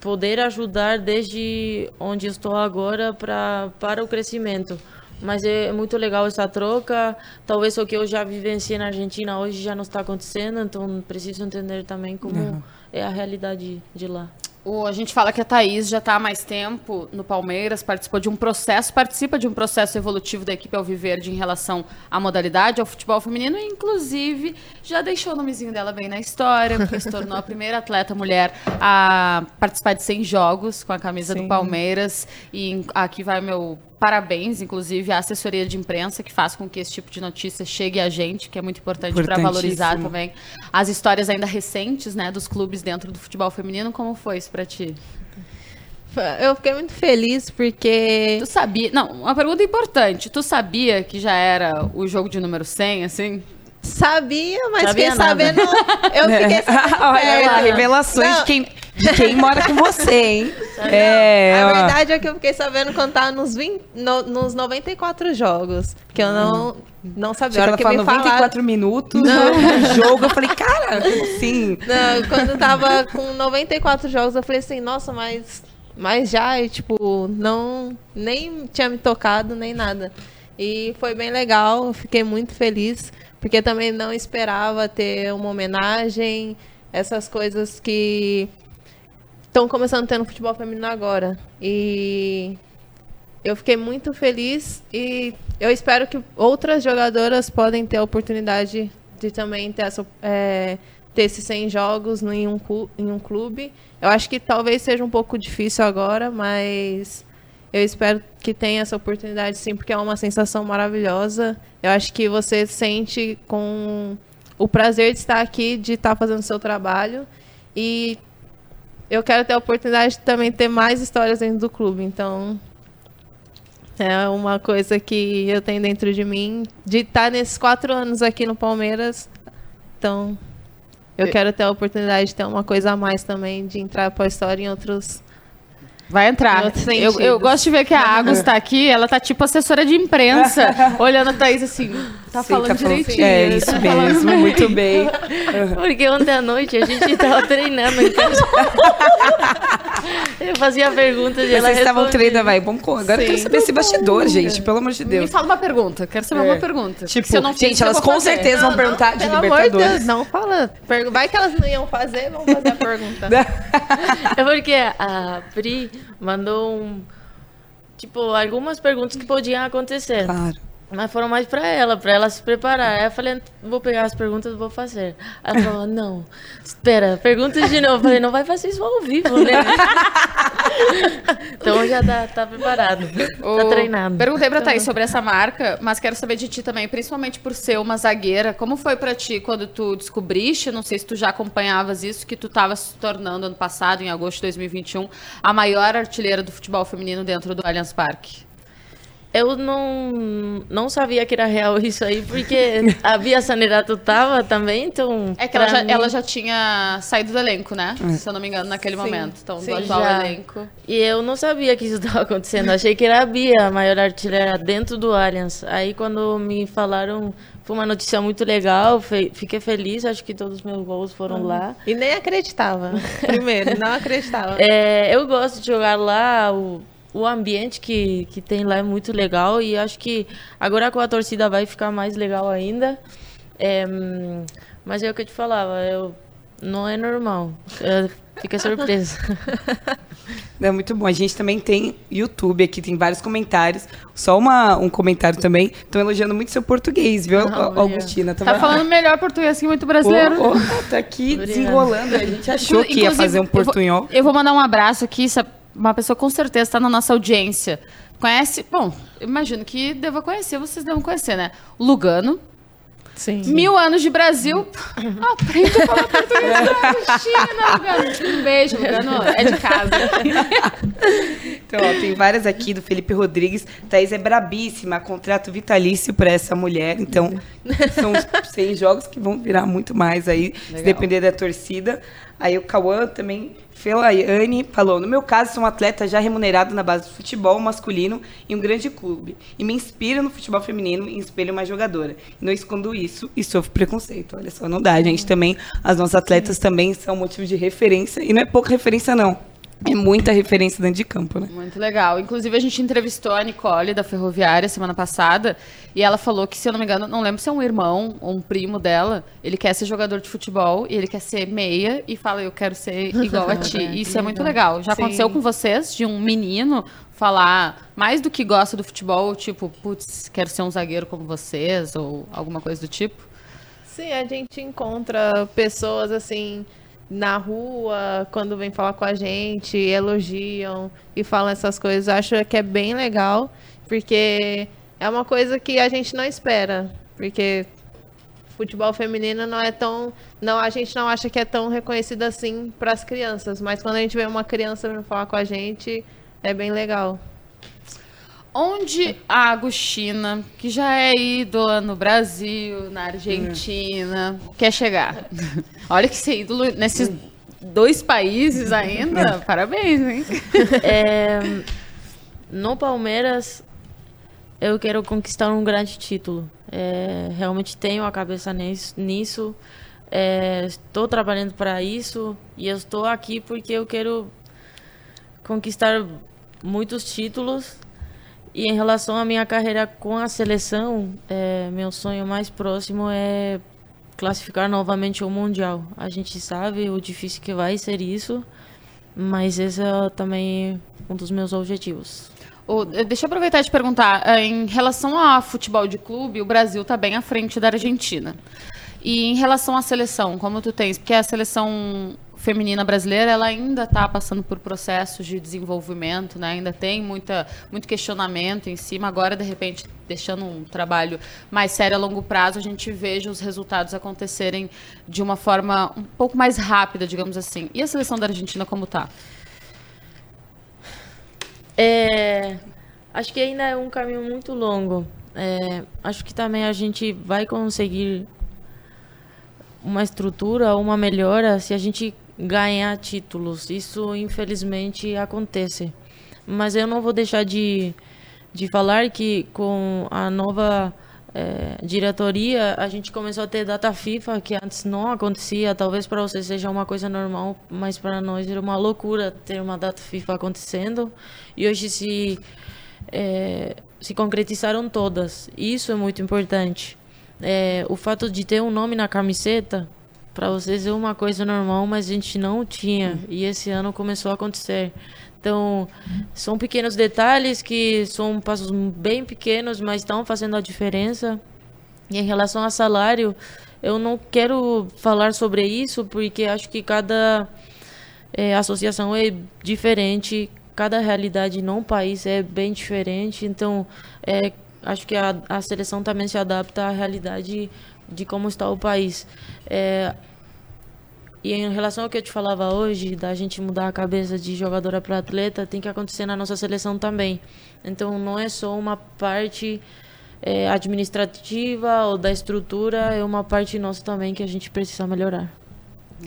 poder ajudar desde onde estou agora pra, para o crescimento. Mas é muito legal essa troca. Talvez o que eu já vivenciei na Argentina hoje já não está acontecendo, então preciso entender também como é a realidade de lá. O, a gente fala que a Thaís já está há mais tempo no Palmeiras, participou de um processo, participa de um processo evolutivo da equipe Alviverde em relação à modalidade, ao futebol feminino, e inclusive já deixou o nomezinho dela bem na história, porque se tornou a primeira atleta mulher a participar de 100 jogos com a camisa do Sim. Palmeiras. E em- aqui vai meu parabéns, inclusive, à assessoria de imprensa que faz com que esse tipo de notícia chegue a gente, que é muito importante para valorizar também as histórias ainda recentes, né, dos clubes dentro do futebol feminino. Como foi isso para ti? Eu fiquei muito feliz porque. Tu sabia. Não, uma pergunta importante. Tu sabia que já era o jogo de número 100, assim? Sabia, mas Sabia fiquei nada. sabendo. Eu (laughs) fiquei sabendo. (laughs) Olha lá, revelações Não, de quem, de quem mora com você, hein? É, A ó. verdade é que eu fiquei sabendo quando tava nos, 20, no- nos 94 jogos. Porque eu não, não sabia. A que ela que falaram, 94 minutos (laughs) de jogo. Eu falei, cara, (laughs) assim? Não, quando eu tava com 94 jogos, eu falei assim, nossa, mas, mas já, e, tipo, não, nem tinha me tocado, nem nada. E foi bem legal, fiquei muito feliz, porque também não esperava ter uma homenagem, essas coisas que estão começando no futebol feminino agora. E eu fiquei muito feliz e eu espero que outras jogadoras podem ter a oportunidade de também ter, essa, é, ter esses 100 jogos em um, em um clube. Eu acho que talvez seja um pouco difícil agora, mas eu espero que tenha essa oportunidade sim, porque é uma sensação maravilhosa. Eu acho que você sente com o prazer de estar aqui, de estar fazendo o seu trabalho. E eu quero ter a oportunidade de também ter mais histórias dentro do clube. Então, é uma coisa que eu tenho dentro de mim, de estar nesses quatro anos aqui no Palmeiras. Então, eu quero ter a oportunidade de ter uma coisa a mais também, de entrar para a história em outros. Vai entrar. Eu, eu gosto de ver que a Agus tá aqui, ela tá tipo assessora de imprensa, (laughs) olhando a Thaís assim, tá Sim, falando tá falando- direitinho. É isso tá mesmo, bem. muito bem. (laughs) Porque ontem à noite a gente tava treinando em casa. (laughs) Eu fazia perguntas e ela Vocês estavam treinando, vai. Com- agora eu quero Sim. saber esse bastidor, gente, pelo amor de Me Deus. fala uma pergunta, quero saber É. uma pergunta. Tipo, Se eu não fiz, gente, elas com fazer. certeza vão perguntar de Pelo amor de Deus, Libertadores. não fala. Vai que elas não iam fazer, vamos fazer a (laughs) pergunta. É porque a Pri mandou um. Tipo, algumas perguntas que podiam acontecer. Claro. Mas foram mais pra ela, pra ela se preparar. Aí eu falei, vou pegar as perguntas e vou fazer. Ela falou, não, espera, perguntas de novo. Eu falei, não vai fazer isso ao vivo, né? (laughs) então já tá, tá preparado, O- tá treinado. Perguntei pra Thaís sobre essa marca, mas quero saber de ti também, principalmente por ser uma zagueira. Como foi pra ti quando tu descobriste, não sei se tu já acompanhavas isso, que tu tava se tornando ano passado, em agosto de 2021, a maior artilheira do futebol feminino dentro do Allianz Parque? Eu não, não sabia que era real isso aí, porque (laughs) a Bia Sanerato tava também, então... É que ela já, mim- ela já tinha saído do elenco, né? Se eu não me engano, naquele Sim, momento. Então, sim. do atual Já. elenco. E eu não sabia que isso estava acontecendo. Achei que era a Bia, a maior artilheira dentro do Allianz. Aí quando me falaram, foi uma notícia muito legal. fe- Fiquei feliz, acho que todos os meus gols foram lá. E nem acreditava. (laughs) Primeiro, não acreditava. É, eu gosto de jogar lá. O, o ambiente que, que tem lá é muito legal e acho que agora com a torcida vai ficar mais legal ainda. É, mas é o que eu te falava, eu, não é normal. É, fica surpresa. (laughs) É muito bom. A gente também tem YouTube aqui, tem vários comentários. Só uma, um comentário também. Estão elogiando muito seu português, viu, Não, Augustina? Tá falando melhor português que muito brasileiro. Oh, oh, tá aqui Obrigada. desenrolando. A gente achou que ia Inclusive, fazer um eu vou- portunhol. Eu vou mandar um abraço aqui, sabe, uma pessoa com certeza está na nossa audiência. Conhece? Bom, imagino que deva conhecer, vocês devem conhecer, né? Lugano. Sim. Mil anos de Brasil. (laughs) Aprende a falar português da Agostina, Lugano. Um beijo, Lugano. É de casa. Então, ó, tem várias aqui do Felipe Rodrigues. Thaís é brabíssima, contrato vitalício para essa mulher. Então, são os 100 jogos que vão virar muito mais aí, se Legal. depender da torcida. Aí o Cauã também, Felaiane, falou: No meu caso, sou um atleta já remunerado na base do futebol masculino em um grande clube. E me inspiro no futebol feminino e espelho uma jogadora. Não escondo isso e sofro preconceito. Olha só, não dá, gente. Também, as nossas atletas também são motivo de referência. E não é pouca referência, não. É muita referência dentro de campo, né? Muito legal. Inclusive, a gente entrevistou a Nicole da Ferroviária semana passada e ela falou que, se eu não me engano, não lembro se é um irmão ou um primo dela, ele quer ser jogador de futebol e ele quer ser meia e fala, eu quero ser (laughs) igual a ti. Que Isso é muito legal. legal. Já Sim. aconteceu com vocês de um menino falar mais do que gosta do futebol, tipo, putz, quero ser um zagueiro como vocês ou alguma coisa do tipo? Sim, a gente encontra pessoas assim na rua, quando vem falar com a gente, elogiam e falam essas coisas. Acho que é bem legal, porque é uma coisa que a gente não espera, porque futebol feminino não é tão, não a gente não acha que é tão reconhecido assim para as crianças, mas quando a gente vê uma criança vindo falar com a gente, é bem legal. Onde a Agostina, que já é ídola no Brasil, na Argentina, quer chegar? (laughs) Olha que ser ídolo nesses dois países ainda, (laughs) parabéns, hein? (laughs) É, no Palmeiras, eu quero conquistar um grande título. É, realmente tenho a cabeça nis- nisso. É, estou trabalhando para isso e eu estou aqui porque eu quero conquistar muitos títulos. E em relação à minha carreira com a seleção, é, meu sonho mais próximo é classificar novamente o Mundial. A gente sabe o difícil que vai ser isso, mas esse é também um dos meus objetivos. Ô, deixa eu aproveitar e te perguntar. eh, Em relação a futebol de clube, o Brasil está bem à frente da Argentina. E em relação à seleção, como tu tens? Porque a seleção feminina brasileira ela ainda está passando por processos de desenvolvimento, né? ainda tem muita, muito questionamento em cima. Agora, de repente, deixando um trabalho mais sério a longo prazo, a gente veja os resultados acontecerem de uma forma um pouco mais rápida, digamos assim. E a seleção da Argentina como tá? É, acho que ainda é um caminho muito longo. É, acho que também a gente vai conseguir uma estrutura, uma melhora se a gente ganhar títulos. Isso, infelizmente, acontece. Mas eu não vou deixar de, de falar que com a nova é, diretoria, a gente começou a ter data FIFA, que antes não acontecia. Talvez para vocês seja uma coisa normal, mas para nós era uma loucura ter uma data FIFA acontecendo. E hoje se, é, se concretizaram todas. Isso é muito importante. É, o fato de ter um nome na camiseta, para vocês é uma coisa normal, mas a gente não tinha. E esse ano começou a acontecer. Então, são pequenos detalhes que são passos bem pequenos, mas estão fazendo a diferença. E em relação a salário, eu não quero falar sobre isso, porque acho que cada eh, associação é diferente, cada realidade num país é bem diferente. Então, eh, acho que a, a seleção também se adapta à realidade de como está o país. Eh, e em relação ao que eu te falava hoje, da gente mudar a cabeça de jogadora para atleta, tem que acontecer na nossa seleção também. Então não é só uma parte eh, administrativa ou da estrutura, é uma parte nossa também que a gente precisa melhorar.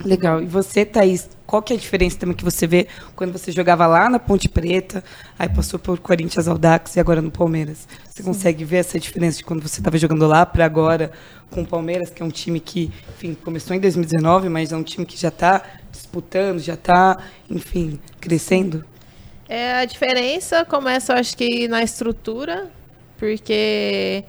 Legal. E você, Thaís, qual que é a diferença também que você vê quando você jogava lá na Ponte Preta, aí passou por Corinthians Audax e agora no Palmeiras? Você consegue ver essa diferença de quando você estava jogando lá para agora com o Palmeiras, que é um time que, enfim, começou em 2019, mas é um time que já está disputando, já está, enfim, crescendo? É, a diferença começa, eu acho que, na estrutura, porque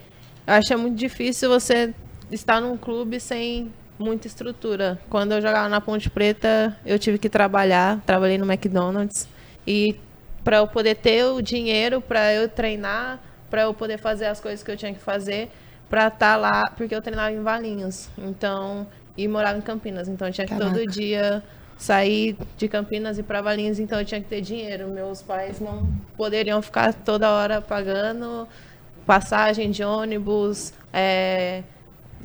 eu acho que é muito difícil você estar num clube sem muita estrutura. Quando eu jogava na Ponte Preta, eu tive que trabalhar, trabalhei no McDonald's e para eu poder ter o dinheiro para eu treinar, para eu poder fazer as coisas que eu tinha que fazer, para estar tá lá, porque eu treinava em Valinhos. Então, e morava em Campinas, então eu tinha que Caraca. todo dia sair de Campinas e para Valinhos, então eu tinha que ter dinheiro. Meus pais não poderiam ficar toda hora pagando passagem de ônibus, é,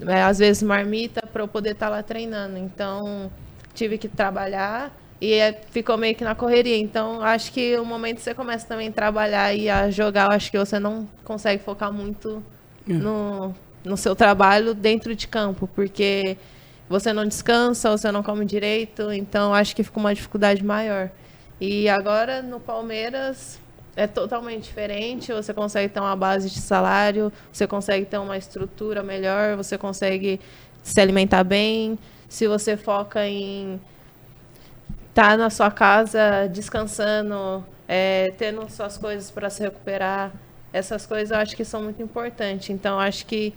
é, às vezes marmita para eu poder estar tá lá treinando. Então tive que trabalhar e é, ficou meio que na correria. Então acho que o momento que você começa também a trabalhar e a jogar, acho que você não consegue focar muito é. no, no seu trabalho dentro de campo, porque você não descansa, você não come direito, então acho que fica uma dificuldade maior. E agora no Palmeiras é totalmente diferente, você consegue ter uma base de salário, você consegue ter uma estrutura melhor, você consegue se alimentar bem. Se você foca em estar tá na sua casa descansando, é, tendo suas coisas para se recuperar, essas coisas eu acho que são muito importantes. Então, acho que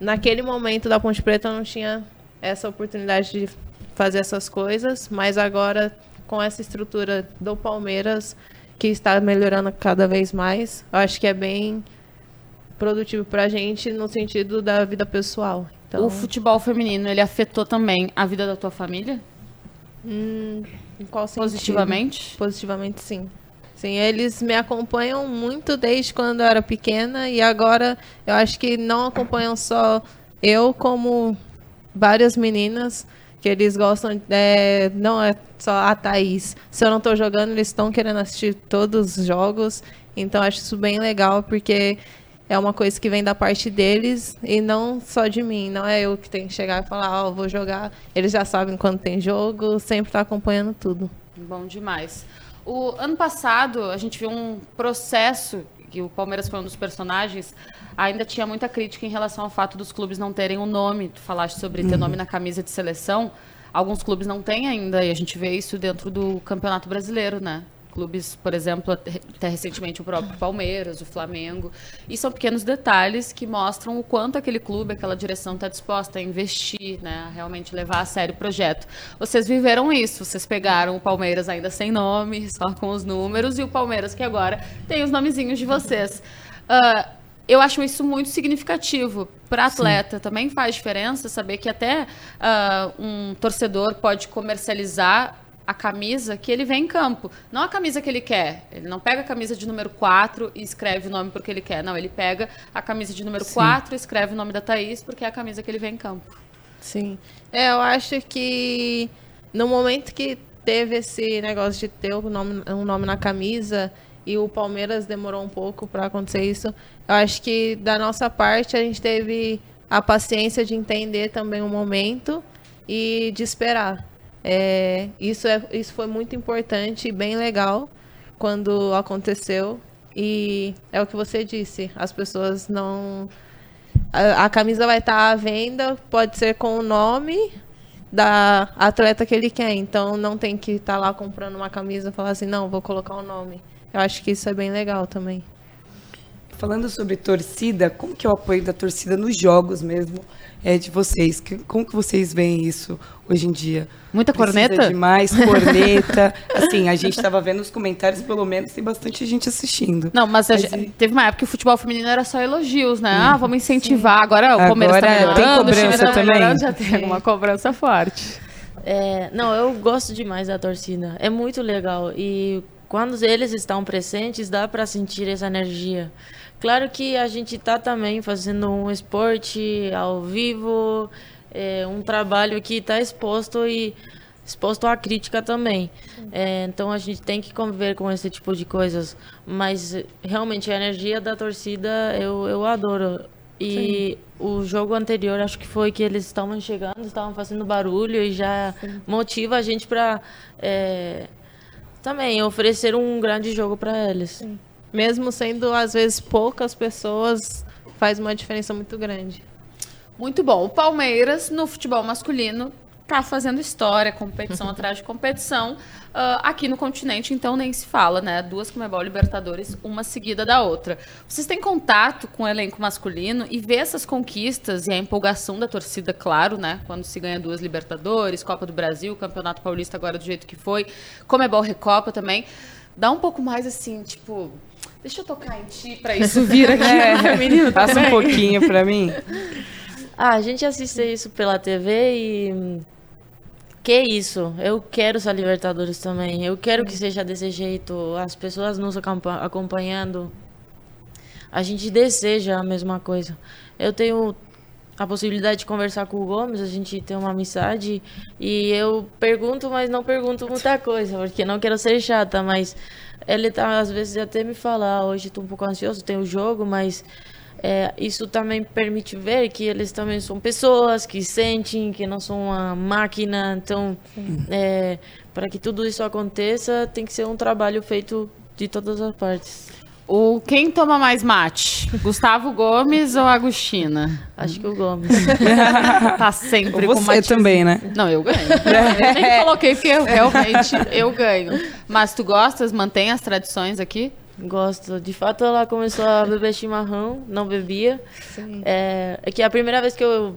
naquele momento da Ponte Preta eu não tinha essa oportunidade de fazer essas coisas, mas agora com essa estrutura do Palmeiras que está melhorando cada vez mais, eu acho que é bem produtivo para a gente no sentido da vida pessoal. Então... O futebol feminino ele afetou também a vida da tua família? Hum, em qual sentido? Positivamente? Positivamente, sim. Sim, eles me acompanham muito desde quando eu era pequena e agora eu acho que não acompanham só eu, como várias meninas que eles gostam, é, não é só a Thaís. Se eu não estou jogando, eles estão querendo assistir todos os jogos. Então acho isso bem legal, porque é uma coisa que vem da parte deles e não só de mim. Não é eu que tenho que chegar e falar, ó, oh, vou jogar. Eles já sabem quando tem jogo, sempre está acompanhando tudo. Bom demais. O ano passado, a gente viu um processo que o Palmeiras foi um dos personagens, ainda tinha muita crítica em relação ao fato dos clubes não terem um nome. Tu falaste sobre ter uhum. nome na camisa de seleção. Alguns clubes não têm ainda, e a gente vê isso dentro do Campeonato Brasileiro, né? Clubes, por exemplo, até recentemente o próprio Palmeiras, o Flamengo. E são pequenos detalhes que mostram o quanto aquele clube, aquela direção está disposta a investir, né, a realmente levar a sério o projeto. Vocês viveram isso, vocês pegaram o Palmeiras ainda sem nome, só com os números, e o Palmeiras que agora tem os nomezinhos de vocês. Uh, eu acho isso muito significativo para atleta. Sim. Também faz diferença saber que até uh, um torcedor pode comercializar a camisa que ele vê em campo. Não a camisa que ele quer. Ele não pega a camisa de número 4 e escreve o nome porque ele quer. Não, ele pega a camisa de número Sim. 4 e escreve o nome da Thaís porque é a camisa que ele vê em campo. Sim. É, eu acho que no momento que teve esse negócio de ter um nome, um nome na camisa e o Palmeiras demorou um pouco para acontecer isso, eu acho que da nossa parte a gente teve a paciência de entender também o momento e de esperar. É, isso, é, isso foi muito importante e bem legal quando aconteceu. E é o que você disse, as pessoas não. A, a camisa vai estar à venda, pode ser com o nome da atleta que ele quer. Então não tem que estar lá comprando uma camisa e falar assim, não, vou colocar o nome. Eu acho que isso é bem legal também. Falando sobre torcida, como que é o apoio da torcida nos jogos mesmo? é, de vocês. Que, como que vocês veem isso hoje em dia? Muita Precisa corneta? demais, (laughs) corneta. assim, a gente estava vendo os comentários, pelo menos tem bastante gente assistindo. Não, mas, mas gente, teve uma época que o futebol feminino era só elogios, né? Hum. Ah, vamos incentivar. Sim. Agora o Palmeiras está melhorando, tem cobrança tá também. Já tem uma cobrança forte. É, não, eu gosto demais da torcida. É muito legal. E quando eles estão presentes, dá para sentir essa energia. Claro que a gente está também fazendo um esporte ao vivo, é, um trabalho que está exposto e exposto à crítica também. É, então a gente tem que conviver com esse tipo de coisas. Mas realmente a energia da torcida eu, eu adoro. E Sim. o jogo anterior, acho que foi que eles estavam chegando, estavam fazendo barulho e já Sim. motiva a gente para é, também oferecer um grande jogo para eles. Sim mesmo sendo às vezes poucas pessoas, faz uma diferença muito grande. Muito bom. O Palmeiras no futebol masculino tá fazendo história, competição (laughs) atrás de competição. Uh, aqui no continente, então, nem se fala, né? Duas Comebol Libertadores, uma seguida da outra. Vocês têm contato com o elenco masculino e vê essas conquistas e a empolgação da torcida, claro, né? Quando se ganha duas Libertadores, Copa do Brasil, Campeonato Paulista agora do jeito que foi, Comebol Recopa também. Dá um pouco mais assim, tipo, deixa eu tocar em ti pra (laughs) isso vir aqui é, (laughs) feminino Passa um pouquinho pra mim. Ah, a gente assiste isso pela TV e que isso, eu quero essa Libertadores também. Eu quero que seja desse jeito. As pessoas nos acompanhando. A gente deseja a mesma coisa. Eu tenho a possibilidade de conversar com o Gomes, a gente tem uma amizade e eu pergunto, mas não pergunto muita coisa, porque não quero ser chata, mas ele tá às vezes até me falar, ah, hoje estou um pouco ansioso, tem o jogo, mas é, isso também permite ver que eles também são pessoas que sentem, que não são uma máquina. Então, é, para que tudo isso aconteça, tem que ser um trabalho feito de todas as partes. O quem toma mais mate? Gustavo Gomes ou Agostina? Acho que o Gomes. (laughs) tá sempre ou com Você também, né? Não, eu ganho. eu nem (laughs) coloquei porque eu, realmente eu ganho. Mas tu gostas, mantém as tradições aqui? Gosto. De fato, ela começou a beber chimarrão, não bebia. Sim. É, é que a primeira vez que eu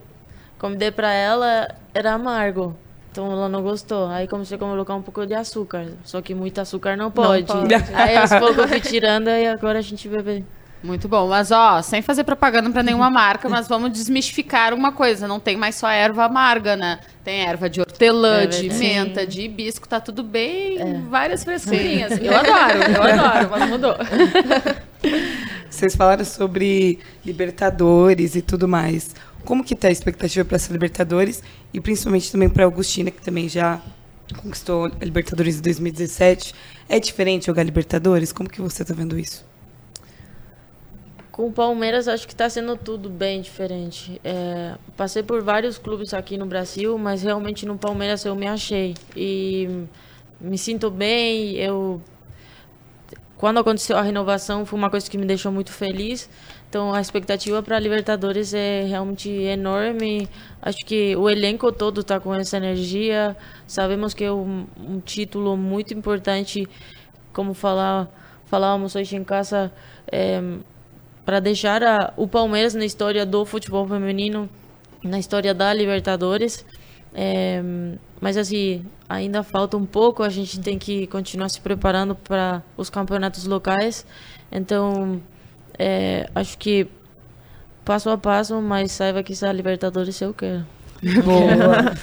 convidei para ela era amargo. Então ela não gostou. Aí comecei a colocar um pouco de açúcar. Só que muito açúcar não pode. Não pode. (laughs) Aí aos poucos eu fui tirando e agora a gente bebe. Muito bom. Mas, ó, sem fazer propaganda para nenhuma (laughs) marca, mas vamos desmistificar uma coisa. Não tem mais só erva amarga, né? Tem erva de hortelã, é de menta, de hibisco, tá tudo bem. É. Várias frescurinhas. (laughs) Eu adoro, eu adoro, mas mudou. Vocês falaram sobre Libertadores e tudo mais. Como que tá a expectativa para essa Libertadores? E principalmente também para Augustina, que também já conquistou a Libertadores em 2017. É diferente jogar Libertadores? Como que você está vendo isso? Com o Palmeiras, acho que está sendo tudo bem diferente. É, passei por vários clubes aqui no Brasil, mas realmente no Palmeiras eu me achei. E me sinto bem. Eu, quando aconteceu a renovação, foi uma coisa que me deixou muito feliz. Então a expectativa para a Libertadores é realmente enorme. Acho que o elenco todo está com essa energia. Sabemos que é um, um título muito importante, como falar, falávamos hoje em casa. É, para deixar a, o Palmeiras na história do futebol feminino, na história da Libertadores. É, mas assim, ainda falta um pouco, a gente tem que continuar se preparando para os campeonatos locais. Então, é, acho que passo a passo, mas saiba que se a Libertadores eu quero. (laughs) Boa.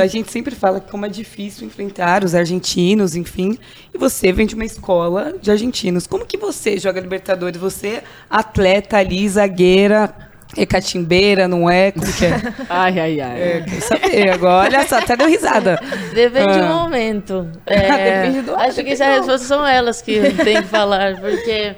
a gente sempre fala como é difícil enfrentar os argentinos, enfim. E você vem de uma escola de argentinos. Como que você joga Libertadores? Você, atleta ali, zagueira, é catimbeira, não é? Como que é? (laughs) Ai, ai, ai. É, quero saber agora. Olha só, até deu risada. Depende ah. do momento. (laughs) É, Depende do Acho que essa resposta são elas que têm que falar, porque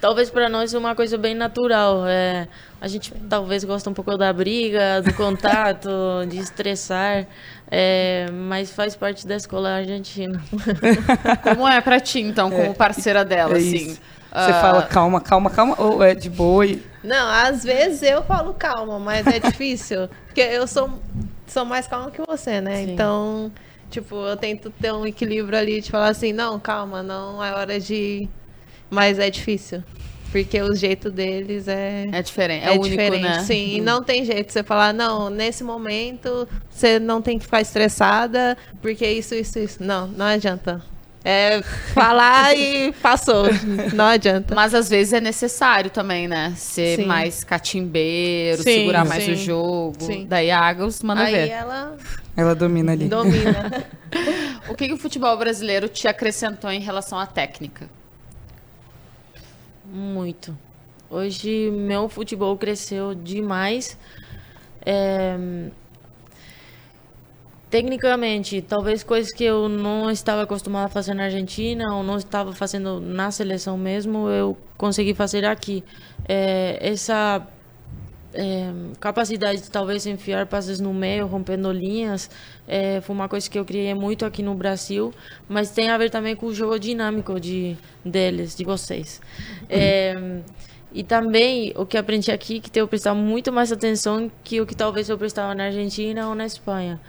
talvez para nós é uma coisa bem natural. É, a gente talvez gosta um pouco da briga, do contato, de estressar, é, mas faz parte da escola argentina. (laughs) Como é para ti, então, como é, parceira dela, é assim? Você uh... fala calma, calma, calma, ou é de boa? E... Não, às vezes eu falo calma, mas é difícil, (laughs) porque eu sou, sou mais calma que você, né? Sim. Então, tipo, eu tento ter um equilíbrio ali de falar assim, não, calma, não é hora de... Mas é difícil. Porque o jeito deles é. É diferente. É, é único, diferente. Né? Sim, e não tem jeito. Você falar, não, nesse momento você não tem que ficar estressada, porque isso, isso, isso. Não, não adianta. É falar e passou. Não adianta. Mas às vezes é necessário também, né? Ser sim. mais catimbeiro, sim, segurar mais sim. o jogo. Sim. Daí a Agos manda Aí ver. ela. Ela domina ali. Domina. (laughs) o que, que o futebol brasileiro te acrescentou em relação à técnica? Muito. Hoje meu futebol cresceu demais. É... Tecnicamente, talvez coisas que eu não estava acostumado a fazer na Argentina ou não estava fazendo na seleção mesmo, eu consegui fazer aqui. É, essa é, capacidade de talvez enfiar passes no meio, rompendo linhas, é, foi uma coisa que eu criei muito aqui no Brasil, mas tem a ver também com o jogo dinâmico de deles, de vocês. É, e também o que aprendi aqui que tenho que prestar muito mais atenção que o que talvez eu prestava na Argentina ou na Espanha.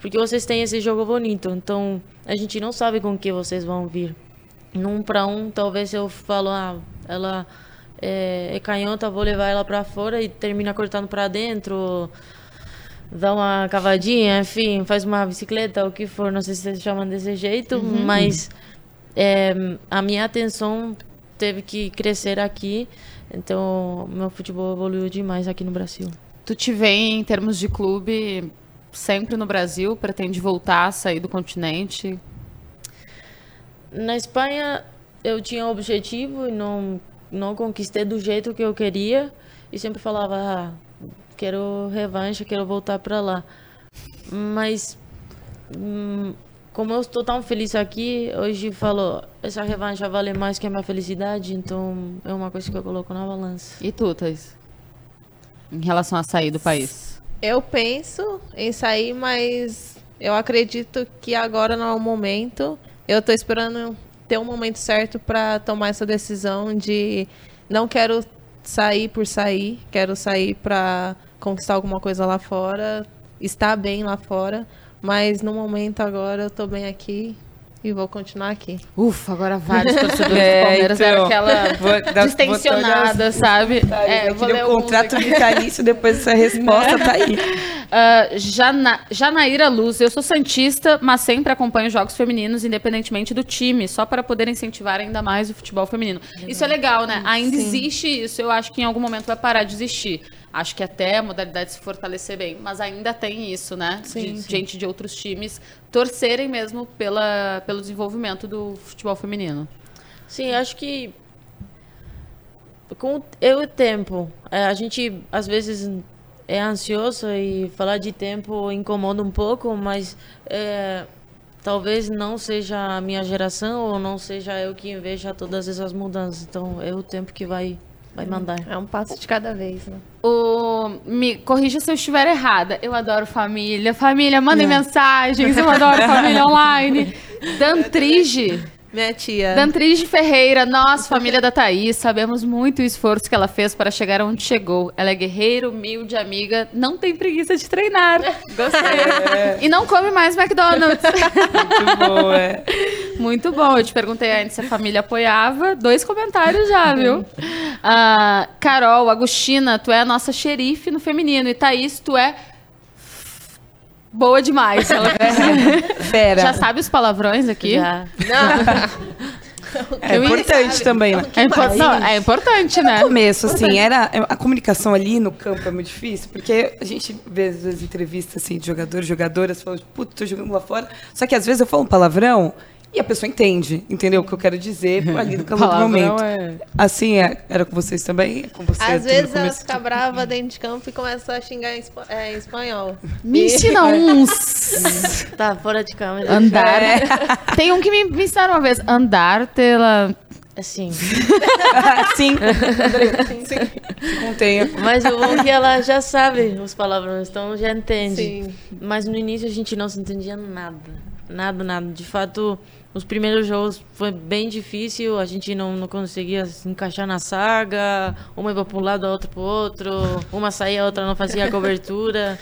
porque vocês têm esse jogo bonito. Então, a gente não sabe com que vocês vão vir. Num para um, talvez eu falo, ah, ela é, é canhota, vou levar ela para fora e termina cortando para dentro, dá uma cavadinha, enfim, faz uma bicicleta, o que for, não sei se vocês chamam desse jeito, uhum. mas é, a minha atenção teve que crescer aqui, então meu futebol evoluiu demais aqui no Brasil. Tu te vem em termos de clube sempre no Brasil? Pretende voltar, sair do continente? Na Espanha eu tinha um objetivo e não, não conquistei do jeito que eu queria. E sempre falava, ah, quero revanche, quero voltar para lá. Mas hum, como eu estou tão feliz aqui, hoje falo, essa revanche vale mais que a minha felicidade, então é uma coisa que eu coloco na balança. E tu, Thais? Em relação a sair do país? Eu penso em sair, mas eu acredito que agora não é o momento. Eu estou esperando ter um momento certo para tomar essa decisão de não quero sair por sair, quero sair para conquistar alguma coisa lá fora, estar bem lá fora, mas no momento agora eu estou bem aqui e vou continuar aqui. Ufa, agora vários (laughs) torcedores é, do Palmeiras então, aquela vou, distensionada, sabe? É, eu vou ler o contrato vitalício depois dessa resposta, tá aí. Uh, (laughs) Jana, Janaíra Luz, eu sou santista, mas sempre acompanho jogos femininos, independentemente do time, só para poder incentivar ainda mais o futebol feminino. Isso é legal, né? Ainda Sim. existe isso, eu acho que em algum momento vai parar de existir. Acho que até a modalidade se fortalecer bem, mas ainda tem isso, né? Sim, de sim. gente de outros times torcerem mesmo pela, pelo desenvolvimento do futebol feminino. Sim, acho que com eu o tempo, é, a gente às vezes é ansioso e falar de tempo incomoda um pouco, mas é, talvez não seja a minha geração ou não seja eu que veja todas essas mudanças. Então é o tempo que vai vai mandar. É um passo de cada vez, né? O, me corrija se eu estiver errada. Eu adoro família. Família, mandem é. mensagens. Eu adoro família (laughs) online. Dantrige minha tia. Dantrige Ferreira, nós, família da Thaís, sabemos muito o esforço que ela fez para chegar onde chegou. Ela é guerreira, humilde, amiga, não tem preguiça de treinar. Gostei. É. E não come mais McDonald's. Muito bom, é. Muito bom. Eu te perguntei antes se a família apoiava. Dois comentários já, viu? Uh, Carol, Agostina, tu é a nossa xerife no feminino. E Thaís, tu é boa demais. Ela... (laughs) Fera. Já sabe os palavrões aqui? Já. É importante também, né? É, impo não, é importante, né? No começo, assim, era a comunicação ali no campo é muito difícil, porque a gente vê às vezes entrevistas assim, de jogadores, jogadoras, falando, puta, tô jogando lá fora. Só que às vezes eu falo um palavrão e a pessoa entende, entendeu? O que eu quero dizer (laughs) ali no calor do momento. É... Assim, é, era com vocês também? Com você, Às vezes ela fica brava dentro de campo e começa a xingar em, é, em espanhol. Me ensina (laughs) uns. (laughs) tá, fora de câmera. Andar. É. Tem um que me, me ensinaram uma vez. Andar pela... Assim. Sim. Sim. Contenha. Mas o bom é que ela já sabe os palavrões, então já entende. Sim. Mas no início a gente não se entendia nada. Nada, nada. De fato, os primeiros jogos foi bem difícil, a gente não, não conseguia se encaixar na saga, uma ia para um lado, a outra para o outro, uma saía, a outra não fazia a (laughs) cobertura.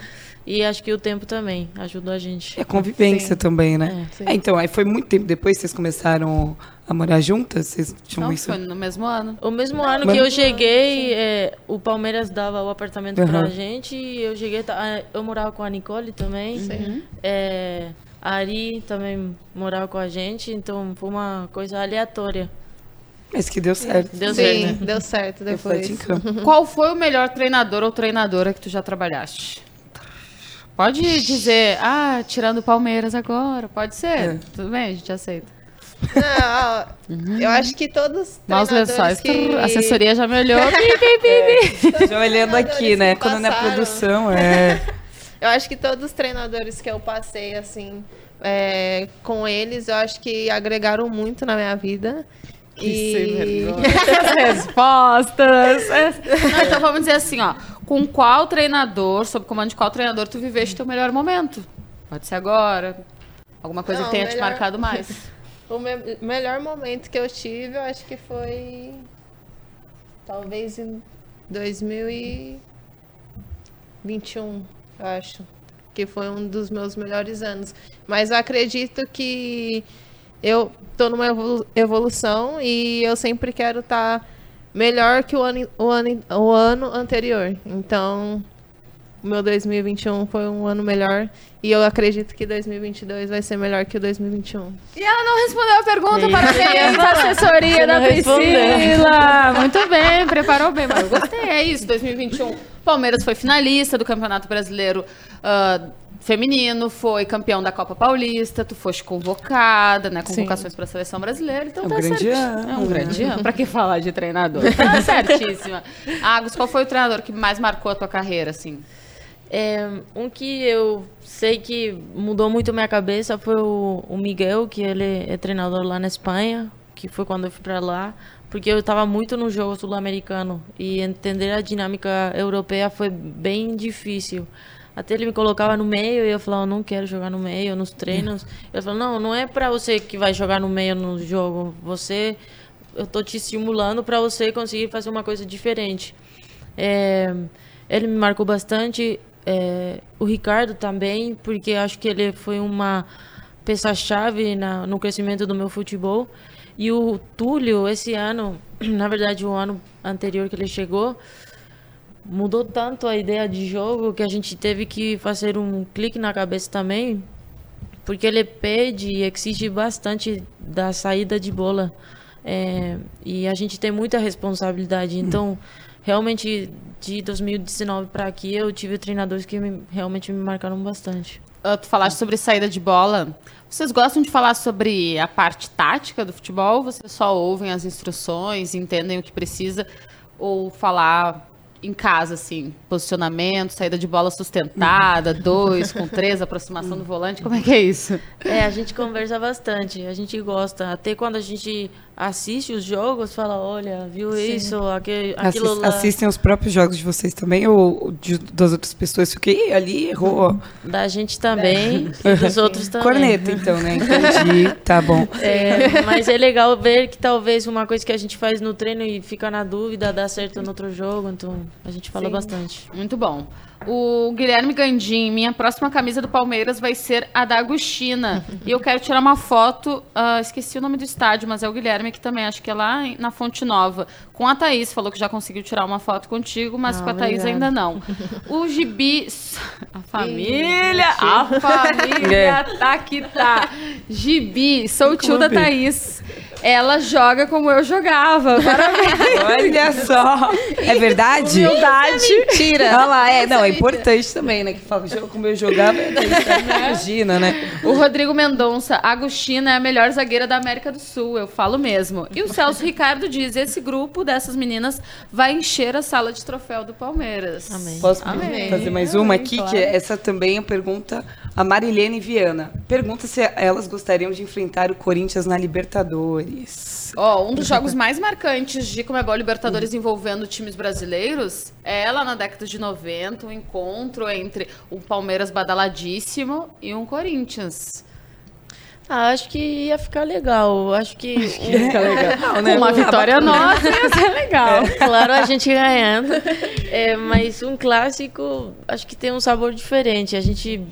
E acho que o tempo também ajudou a gente. E a convivência Sim. também, né? É. É, então, aí foi muito tempo depois que vocês começaram a morar juntas? Vocês tinham não, isso? foi no mesmo ano. O mesmo ano que eu cheguei, é, o Palmeiras dava o apartamento uhum. pra gente e eu cheguei, tá, eu morava com a Nicole também. Sim. É, Ari também morava com a gente, então foi uma coisa aleatória. Mas que deu certo. Deu Sim, certo, né? deu certo depois. (laughs) Qual foi o melhor treinador ou treinadora que tu já trabalhaste? Pode dizer, ah, tirando o Palmeiras agora, pode ser. É. Tudo bem, a gente aceita. Não, eu acho que todos Maus lençóis, que... a assessoria já me olhou. é. Já (laughs) olhando aqui, né? Quando não é produção, é. (laughs) Eu acho que todos os treinadores que eu passei, assim, é, com eles, eu acho que agregaram muito na minha vida. Que e... (laughs) respostas. Não, então vamos dizer assim, ó. Com qual treinador, sob comando de qual treinador, tu viveste teu melhor momento? Pode ser agora. Alguma coisa Não, que tenha melhor... te marcado mais. (laughs) o me melhor momento que eu tive, eu acho que foi. Talvez em 2021 eu acho. que foi um dos meus melhores anos. Mas eu acredito que eu estou numa evolução e eu sempre quero estar tá melhor que o ano, o ano, o ano anterior. Então, o meu 2021 foi um ano melhor e eu acredito que 2022 vai ser melhor que o 2021. E ela não respondeu a pergunta, parabéns, a assessoria da Priscila. Muito bem, preparou bem, mas eu gostei, é isso, 2021. Palmeiras foi finalista do Campeonato Brasileiro uh, feminino, foi campeão da Copa Paulista, tu foste convocada, né? Convocações para a seleção brasileira, então é um tá grande certo. ano. É um grande ano. Para que falar de treinador? (laughs) Tá certíssima. Agus, qual foi o treinador que mais marcou a tua carreira, assim? É, um que eu sei que mudou muito minha cabeça foi o, o, Miguel, que ele é treinador lá na Espanha, que foi quando eu fui para lá, porque eu estava muito no jogo sul-americano e entender a dinâmica europeia foi bem difícil. Até ele me colocava no meio e eu falava, não quero jogar no meio, nos treinos. Ele falou, não, não é para você que vai jogar no meio no jogo. Você, eu tô te estimulando para você conseguir fazer uma coisa diferente. É, ele me marcou bastante. É, o Ricardo também, porque acho que ele foi uma peça-chave no crescimento do meu futebol. E o Túlio, esse ano, (clears throat) na verdade, o ano anterior que ele chegou, mudou tanto a ideia de jogo que a gente teve que fazer um clique na cabeça também, porque ele pede e exige bastante da saída de bola. É, e a gente tem muita responsabilidade. Então, realmente, de 2019 para aqui, eu tive treinadores que me, realmente me marcaram bastante. Uh, tu falaste sobre saída de bola. Vocês gostam de falar sobre a parte tática do futebol? Vocês só ouvem as instruções, entendem o que precisa? Ou falar em casa, assim, posicionamento, saída de bola sustentada, (laughs) dois com três, aproximação do volante, como é que é isso? É, a gente conversa bastante, a gente gosta. Até quando a gente assiste os jogos, fala, olha, viu Sim. isso, aquele, aquilo Assis, lá. Assistem os próprios jogos de vocês também ou de, das outras pessoas? Fiquei ali, errou. Da gente também é. (laughs) e dos outros também. Corneta, então, né? Entendi, tá bom. É, mas é legal ver que talvez uma coisa que a gente faz no treino e fica na dúvida dá certo no outro jogo, então a gente fala Sim. bastante. Muito bom. O Guilherme Gandim, minha próxima camisa do Palmeiras vai ser a da Agostina. e eu quero tirar uma foto, uh, esqueci o nome do estádio, mas é o Guilherme que também, acho que é lá na Fonte Nova. Com a Thaís, falou que já conseguiu tirar uma foto contigo, mas ah, com a Thaís ainda não. O Gibi. (laughs) A família! a família tá que tá. Gibi, sou o tio da Thaís. Ela joga como eu jogava. Parabéns. Olha só. É verdade? Humildade. É mentira. Olha lá, é, não, é importante também, né? Que fala como eu jogava, é imagina, né? O Rodrigo Mendonça, Agostina é a melhor zagueira da América do Sul, eu falo mesmo. E o Celso Ricardo diz: esse grupo dessas meninas vai encher a sala de troféu do Palmeiras. Amém. Posso Amém. fazer mais uma aqui? Claro. Que essa também é pergunta a Marilene Viana. Pergunta se elas gostariam de enfrentar o Corinthians na Libertadores. Libertadores. Ó, oh, um dos jogos mais marcantes de Comebol Libertadores envolvendo times brasileiros é lá na década de 90, um encontro entre um Palmeiras badaladíssimo e um Corinthians. Ah, acho que ia ficar legal. Acho que. Acho (laughs) que ia ficar legal. (laughs) né? Uma vitória nossa ia ser legal. É, claro, a gente ganhando. É, mas um clássico, acho que tem um sabor diferente. A gente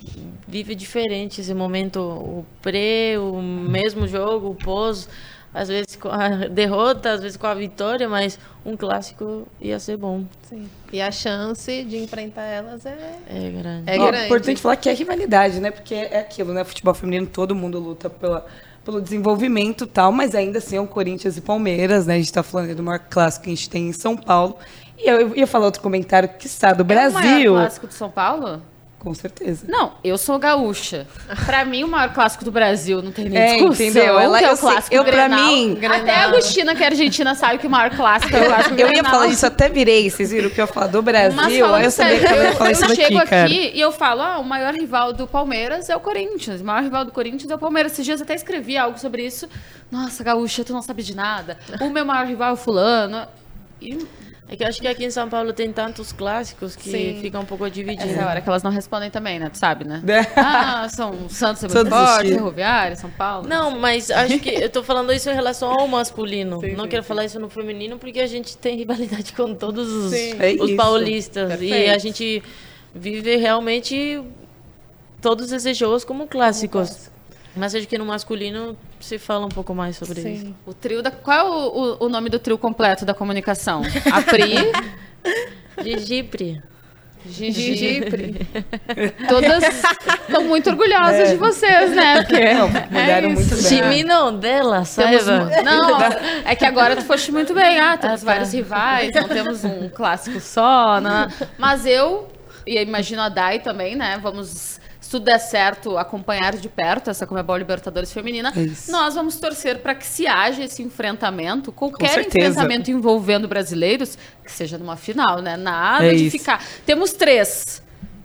vive diferente esse momento, o pré, o mesmo jogo, o pós às vezes com a (laughs) derrota, às vezes com a vitória, mas um clássico ia ser bom. Sim. E a chance de enfrentar elas é, é grande. É grande. importante falar que é rivalidade, né? Porque é aquilo, né? Futebol feminino, todo mundo luta pela, pelo desenvolvimento e tal, mas ainda assim é o Corinthians e Palmeiras, né? A gente está falando do maior clássico que a gente tem em São Paulo. E eu ia falar outro comentário que está do Brasil. É o maior clássico de São Paulo? Com certeza. Não, eu sou gaúcha. Pra mim, o maior clássico do Brasil, não tem nem é, discussão. Entendeu? Ela, que é o clássico eu, Grenal, pra mim... Até a Agostina, que é argentina, sabe que o maior clássico é o clássico (laughs) Eu ia falar isso, até virei. Vocês viram o que eu falo do Brasil? Mas eu sabia que eu ia falar isso daqui, Eu chego aqui e eu falo, ah, o maior rival do Palmeiras é o Corinthians. O maior rival do Corinthians é o Palmeiras. Esses dias eu até escrevi algo sobre isso. Nossa, gaúcha, tu não sabe de nada. O meu maior rival é o fulano. E é que eu acho que aqui em São Paulo tem tantos clássicos que Sim. fica um pouco dividido. Essa é a hora que elas não respondem também, né? Tu sabe, né? ah, são Santos, Santos Forte, Ferroviária, São Paulo. Não, mas acho que eu tô falando isso em relação ao masculino. Sim, não sim, quero falar isso no feminino porque a gente tem rivalidade com todos os, é os paulistas. Perfeito. E a gente vive realmente todos esses jogos como clássicos. Mas acho que no masculino se fala um pouco mais sobre isso. Sim. O trio da. Qual é o, o- o nome do trio completo da comunicação? A Pri, Gigipri. (laughs) Gigi. Gigipri. (laughs) Todas estão muito orgulhosas de vocês, né? Porque É. Não, mandaram é muito isso. bem. De mim não, dela, Temos, saiba. não, é que agora tu foste muito bem. Ah, temos Ah, tá. vários rivais, não temos um clássico só. né? Mas eu, e imagino a Dai também, né? Vamos, tudo der certo, acompanhar de perto essa Comebol Libertadores Feminina. É. Nós vamos torcer para que se haja esse enfrentamento, qualquer enfrentamento envolvendo brasileiros, que seja numa final, né? Nada É de isso. ficar. Temos três.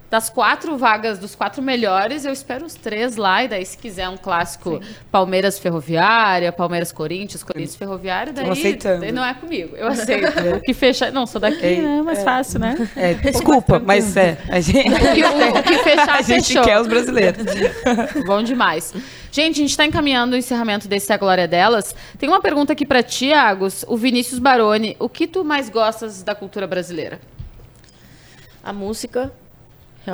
Das quatro vagas, dos quatro melhores, eu espero os três lá. E daí, se quiser um clássico Palmeiras Ferroviária, Palmeiras Corinthians, Corinthians Ferroviária, daí, daí não é comigo. Eu (laughs) aceito. O que fechar. Não, sou daqui, É, né? É mais fácil, né? É, (laughs) desculpa, mas é. A gente, O que, o- o que (laughs) fechar, a gente fechou. quer os brasileiros. Bom demais. Gente, a gente está encaminhando o encerramento desse A Glória Delas. Tem uma pergunta aqui para ti, Agus. O Vinícius Baroni. O que tu mais gostas da cultura brasileira? A música,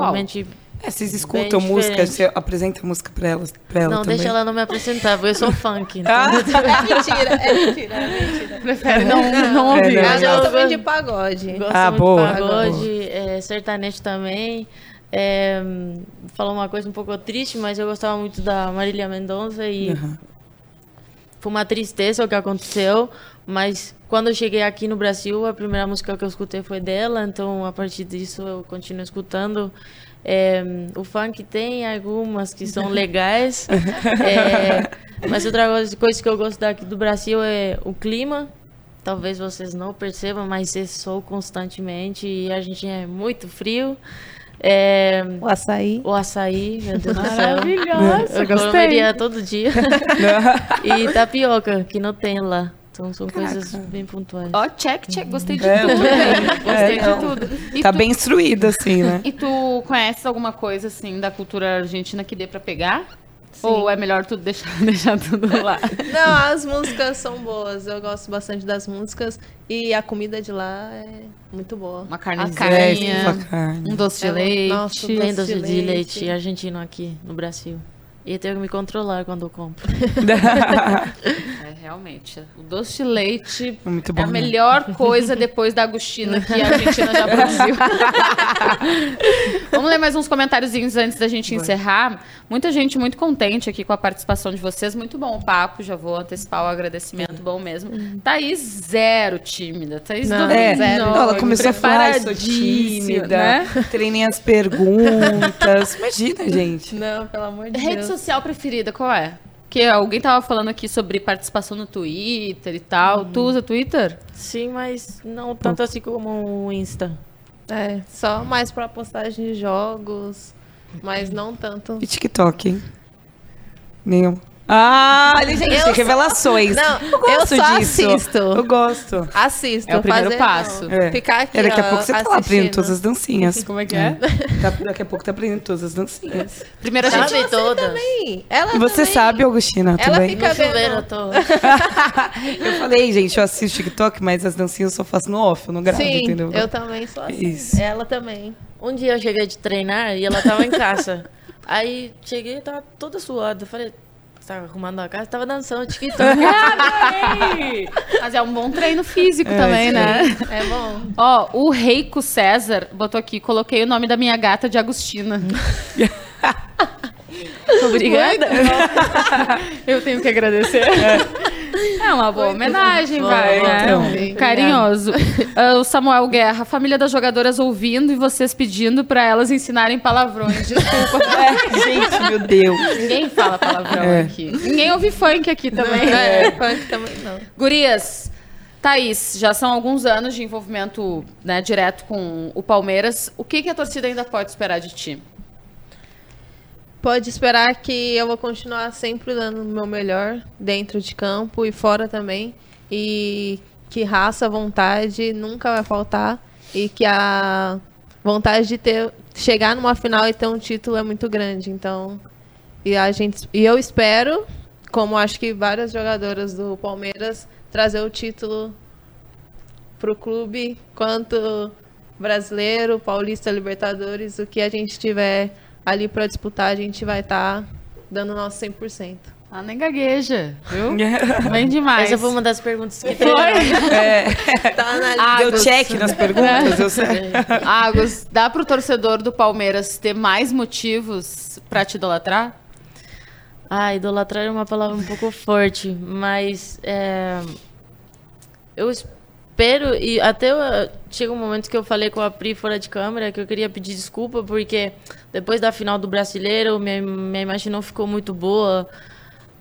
realmente... É, vocês escutam Bem música, diferente. você apresenta música pra elas, pra ela não, também. deixa ela não me apresentar, porque eu sou funk. (laughs) Então... Ah, É mentira, é mentira, é mentira. (laughs) Prefere não, não ouvir. É, não. Ela eu gosto- muito de pagode. Gosto Ah, muito boa. de pagode, é, sertanejo também. É, falar uma coisa um pouco triste, mas eu gostava muito da Marília Mendonça e Aham. foi uma tristeza o que aconteceu. Mas quando eu cheguei aqui no Brasil, a primeira música que eu escutei foi dela, então a partir disso eu continuo escutando. É, o funk tem algumas que são (laughs) legais, é, mas outra coisa, que eu gosto daqui do Brasil é o clima. Talvez vocês não percebam, mas é sol constantemente e a gente é muito frio. É, O açaí. o açaí, meu Deus do céu. Maravilhosa, Eu gostei. comeria todo dia. (laughs) e tapioca, que não tem lá. Então são coisas bem pontuais. Ó, check, check. Gostei de É, tudo. bem. (laughs) Gostei É, de tudo. E Tá tu- bem instruída, assim, né? E tu conheces alguma coisa, assim, da cultura argentina que dê pra pegar? Ou é melhor tu deixar, (laughs) deixar tudo lá? Não, as músicas são boas. Eu gosto bastante das músicas. E a comida de lá é muito boa. Uma carnezinha. É, carne. um doce de É, leite. nossa, Tem doce doce de de leite leite argentino aqui no Brasil. E eu tenho que me controlar quando eu compro. (laughs) É, realmente. O doce de leite Muito é bom. a né? melhor coisa depois da Agostina que a Argentina já produziu. (laughs) Vamos ler mais uns comentáriozinhos antes da gente encerrar. Muita gente muito contente aqui com a participação de vocês. Muito bom o papo. Já vou antecipar o agradecimento. Bom mesmo. Thaís, zero tímida. Thaís Não, do É, Zero. ela começou a falar, "Ai, sou tímida, né? treinei as perguntas. (laughs) Imagina, gente. Não, pelo amor de Rede Deus. Social preferida, qual é? Porque alguém tava falando aqui sobre participação no Twitter e tal. Tu usa Twitter? Sim, mas não tanto assim como o Insta. É, só mais pra postagem de jogos. Mas não tanto. E TikTok, hein? Nenhum. Ah, gente, Eu só- revelações. Não, eu gosto eu só disso. assisto. Eu gosto. Assisto. É o primeiro fazer, passo. É. Ficar aqui, É, daqui a ó, pouco você tá lá aprendendo assistindo. todas as dancinhas. Como é que é? Tá- daqui a pouco tá aprendendo todas as dancinhas. (laughs) Primeiro a gente Sabe todas. Sim, Ela E você também. sabe, Augustina, Ela também? fica- vendo? (laughs) eu tô. Eu falei, gente, eu assisto TikTok, mas as dancinhas eu só faço no off, eu não gravo, Sim, entendeu? eu também sou assim. Isso. Ela também. Um dia eu cheguei de treinar e ela tava em casa. Aí cheguei e tava toda suada. Eu falei, você tá arrumando a casa? Tava dançando (laughs) TikTok. Adorei! Mas é um bom treino físico É, também, sim. né? É bom. Ó, o Reico César botou aqui, coloquei o nome da minha gata de Agostina. (laughs) Obrigada. (laughs) Eu tenho que agradecer. É uma boa homenagem, vai, né? então. Carinhoso. Ah, o Samuel Guerra, família das jogadoras ouvindo e vocês pedindo pra elas ensinarem palavrões. Desculpa. (laughs) É, gente, meu Deus. Ninguém fala palavrão É. aqui. Ninguém ouve funk aqui também. É, funk também não. Gurias, Thaís, já são alguns anos de envolvimento né, direto com o Palmeiras. O que, que a torcida ainda pode esperar de ti? Pode esperar que eu vou continuar sempre dando o meu melhor dentro de campo e fora também. E que raça, vontade nunca vai faltar. E que a vontade de ter chegar numa final e ter um título é muito grande. Então, e a gente e eu espero, como acho que várias jogadoras do Palmeiras, trazer o título pro clube, quanto brasileiro, paulista, Libertadores, o que a gente tiver ali para disputar, a gente vai estar dando o nosso 100%. Ah, nem gagueja, viu? (laughs) Bem demais. Essa foi uma das perguntas que Foi? (laughs) Tá na Deu check nas perguntas, eu sei. Agus, dá pro torcedor do Palmeiras ter mais motivos pra te idolatrar? Ah, idolatrar é uma palavra um pouco forte, mas é, eu espero e até eu- chega um momento que eu falei com a Pri fora de câmera que eu queria pedir desculpa porque depois da final do Brasileiro minha, minha imagem não ficou muito boa.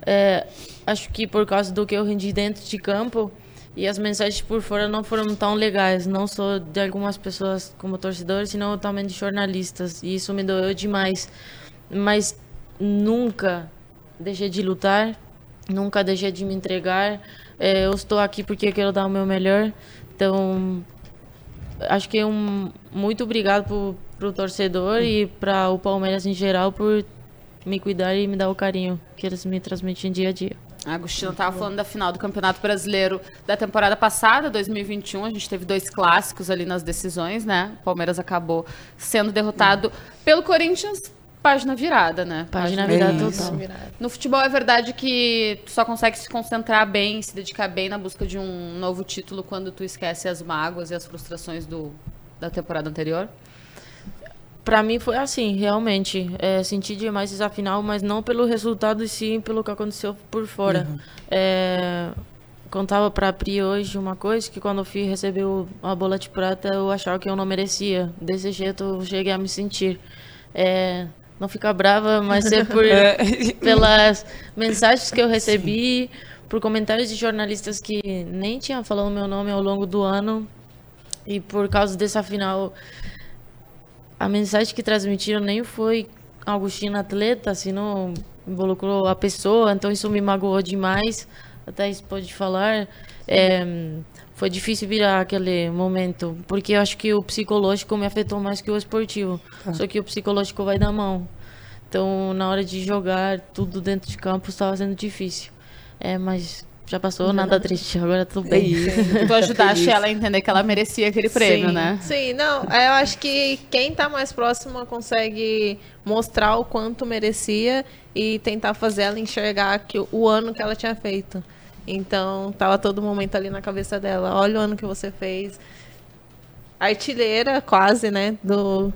É, acho que por causa do que eu rendi dentro de campo e as mensagens por fora não foram tão legais, não só de algumas pessoas como torcedores, senão também de jornalistas e isso me doeu demais. Mas nunca deixei de lutar, nunca deixei de me entregar. É, eu estou aqui porque quero dar o meu melhor. Então, acho que um muito obrigado para o torcedor e para o Palmeiras em geral por me cuidar e me dar o carinho que eles me transmitem dia a dia. A Agostina estava falando da final do Campeonato Brasileiro da temporada passada, 2021. A gente teve dois clássicos ali nas decisões, né? O Palmeiras acabou sendo derrotado pelo Corinthians. Página virada, né? Página É virada isso. total. No futebol é verdade que tu só consegue se concentrar bem, se dedicar bem na busca de um novo título quando tu esquece as mágoas e as frustrações do, da temporada anterior. Pra mim foi assim, realmente. É, senti demais essa final, mas não pelo resultado, e sim pelo que aconteceu por fora. É, contava pra Pri hoje uma coisa, que quando eu fui receber o- a bola de prata, eu achava que eu não merecia. Desse jeito eu cheguei a me sentir. É, não ficar brava, mas é por, (laughs) pelas mensagens que eu recebi, por comentários de jornalistas que nem tinham falado meu nome ao longo do ano. E por causa dessa final, a mensagem que transmitiram nem foi Agostinho atleta, assim, não involucrou a pessoa, então isso me magoou demais. Até isso pode falar. É, foi difícil virar aquele momento, porque eu acho que o psicológico me afetou mais que o esportivo. Só que o psicológico vai da mão. Então, na hora de jogar, tudo dentro de campo estava sendo difícil. É, mas já passou, nada triste, agora tudo É bem. isso. Tu ajudaste feliz. ela a entender que ela merecia aquele prêmio, Sim, né? Sim, não, eu acho que quem tá mais próximo consegue mostrar o quanto merecia e tentar fazer ela enxergar que o- o ano que ela tinha feito. Então, tava todo momento ali na cabeça dela, olha o ano que você fez. Artilheira, quase, né, do,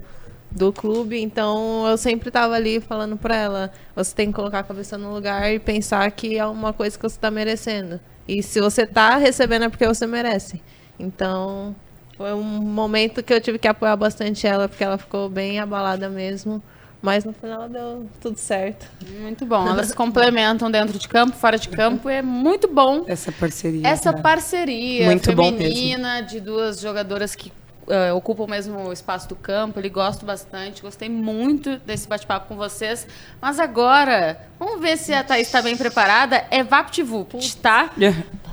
do clube. Então, eu sempre tava ali falando pra ela, você tem que colocar a cabeça no lugar e pensar que é uma coisa que você tá merecendo. E se você tá recebendo é porque você merece. Então, foi um momento que eu tive que apoiar bastante ela, porque ela ficou bem abalada mesmo. Mas no final deu tudo certo. Muito bom. (laughs) Elas se complementam dentro de campo, fora de campo. É muito bom Essa parceria. essa né? parceria Muito bom feminina de duas jogadoras que eh, ocupam o mesmo espaço do campo. Ele gosto bastante. Gostei muito desse bate-papo com vocês. Mas agora, vamos ver se a Thaís está bem preparada. É VaptVupt, tá?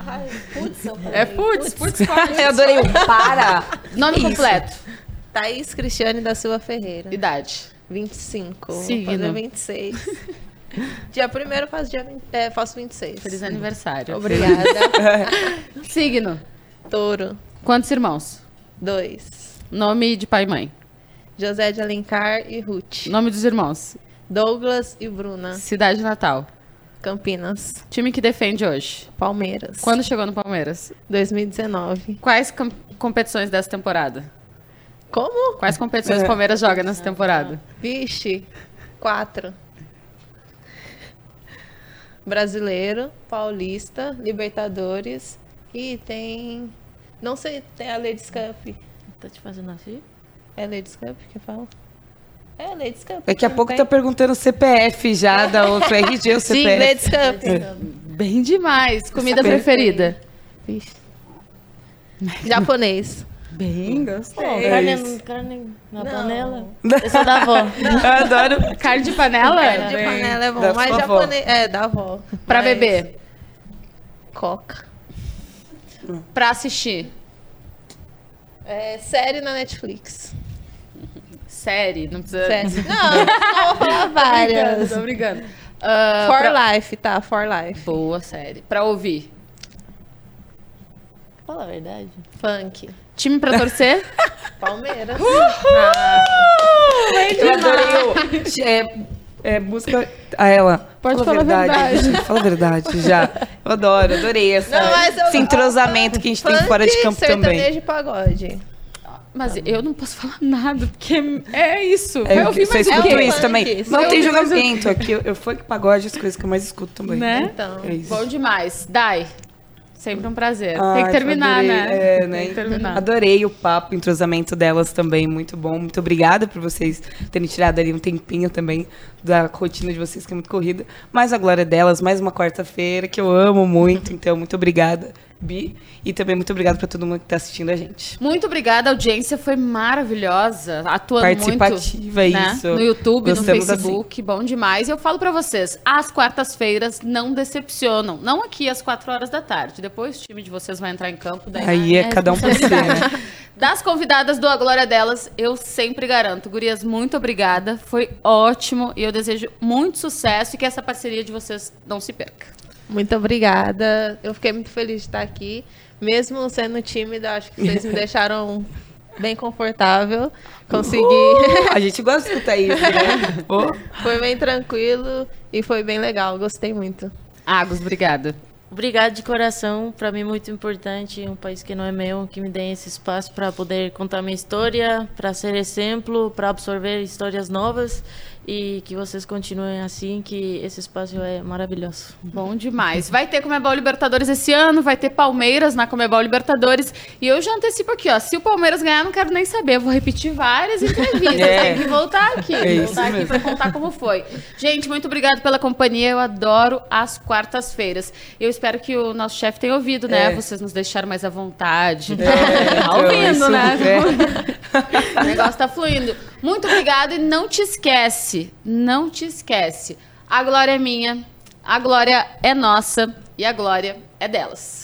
Ai, putz, eu É putz, (laughs) putz. Eu adorei o para. Nome Isso. completo. Thaís Cristiane da Silva Ferreira. Idade. 25. Vou Signo. fazer 26. (laughs) dia 1 faço, dia 20, é, faço 26. Feliz aniversário. Obrigada. (laughs) Signo. Touro. Quantos irmãos? 2. Nome de pai e mãe. José de Alencar e Ruth. Nome dos irmãos. Douglas e Bruna. Cidade natal. Campinas. Time que defende hoje. Palmeiras. Quando chegou no Palmeiras? 2019. Quais com- competições dessa temporada? Como? Quais competições o Palmeiras joga nessa temporada? Vixe. Quatro. Brasileiro, Paulista, Libertadores e tem. Não sei, tem a Ladies Cup. Tá te fazendo assim? É Ladies Cup que fala? É Ladies Cup. Daqui a pouco tem? tá perguntando o CPF já da outra RG, o (laughs) Sim, CPF. Ladies Cup. Bem demais. Comida preferida? Vixe. Japonês. Bem, gostei. Carne, carne na Não. panela? Esse é da avó. (laughs) Eu adoro. Carne de panela? Carne de panela é bom, Da mas japonês. É, da avó. Pra Mas- beber? Coca. Pra assistir? É, série na Netflix. Série? Não precisa... Série. (laughs) Não, vou falar várias. Tô brincando. Ah, For pra- Life, tá? For Life. Boa série. Pra ouvir? Fala a verdade. Funk. Time pra torcer? (laughs) Palmeiras. Eu adorei o. É, é, busca. A ela. Pode fala falar a verdade. (laughs) Fala a verdade já. Eu adoro, adorei essa, Não, mas eu- esse entrosamento que a gente tem fora de campo também. e pagode. Mas eu não posso falar nada, porque é isso. É, ouvir só mais escuto quê? isso também. Não tem julgamento. Aqui eu, eu funk pagode, as coisas que eu mais escuto também. Né? Então. É isso. Bom demais. Dai, sempre um prazer. Tem Ai, que terminar, adorei, né? é, né? Tem que terminar. Adorei o papo, o entrosamento delas também, muito bom. Muito obrigada por vocês terem tirado ali um tempinho também da rotina de vocês, que é muito corrida. Mais a glória delas, mais uma quarta-feira, que eu amo muito. Então, muito obrigada, Bi. E também muito obrigada para todo mundo que está assistindo a gente. Muito obrigada, a audiência foi maravilhosa, atuando Participativa, muito, né? isso. No YouTube, Gostamos no Facebook, bom demais. E eu falo pra vocês, as quartas-feiras não decepcionam, não aqui às quatro horas da tarde. Depois o time de vocês vai entrar em campo, daí Aí é cada um por si, né? Das convidadas do A Glória Delas, eu sempre garanto. Gurias, muito obrigada. Foi ótimo e eu desejo muito sucesso e que essa parceria de vocês não se perca. Muito obrigada. Eu fiquei muito feliz de estar aqui. Mesmo sendo tímida, acho que vocês me (laughs) deixaram bem confortável. Consegui. Uh, (laughs) a gente gosta de escutar isso, né? (laughs) Foi bem tranquilo e foi bem legal. Gostei muito. Agus, obrigada. Obrigado de coração, para mim muito importante, um país que não é meu, que me dê esse espaço para poder contar minha história, para ser exemplo, para absorver histórias novas e que vocês continuem assim, que esse espaço é maravilhoso. Bom demais. Vai ter Comebol Libertadores esse ano, vai ter Palmeiras na Comebol Libertadores. E eu já antecipo aqui, ó. Se o Palmeiras ganhar, não quero nem saber. Eu vou repetir várias entrevistas. (laughs) É. Tem que voltar aqui. É voltar aqui pra contar como foi. Gente, muito obrigado pela companhia. Eu adoro as quartas-feiras. Eu espero que o nosso chefe tenha ouvido, né? É. Vocês nos deixaram mais à vontade. É, (laughs) tá ouvindo, isso, né? é. (laughs) O negócio tá fluindo. Muito obrigada e não te esquece, não te esquece. A glória é minha, a glória é nossa e a glória é delas.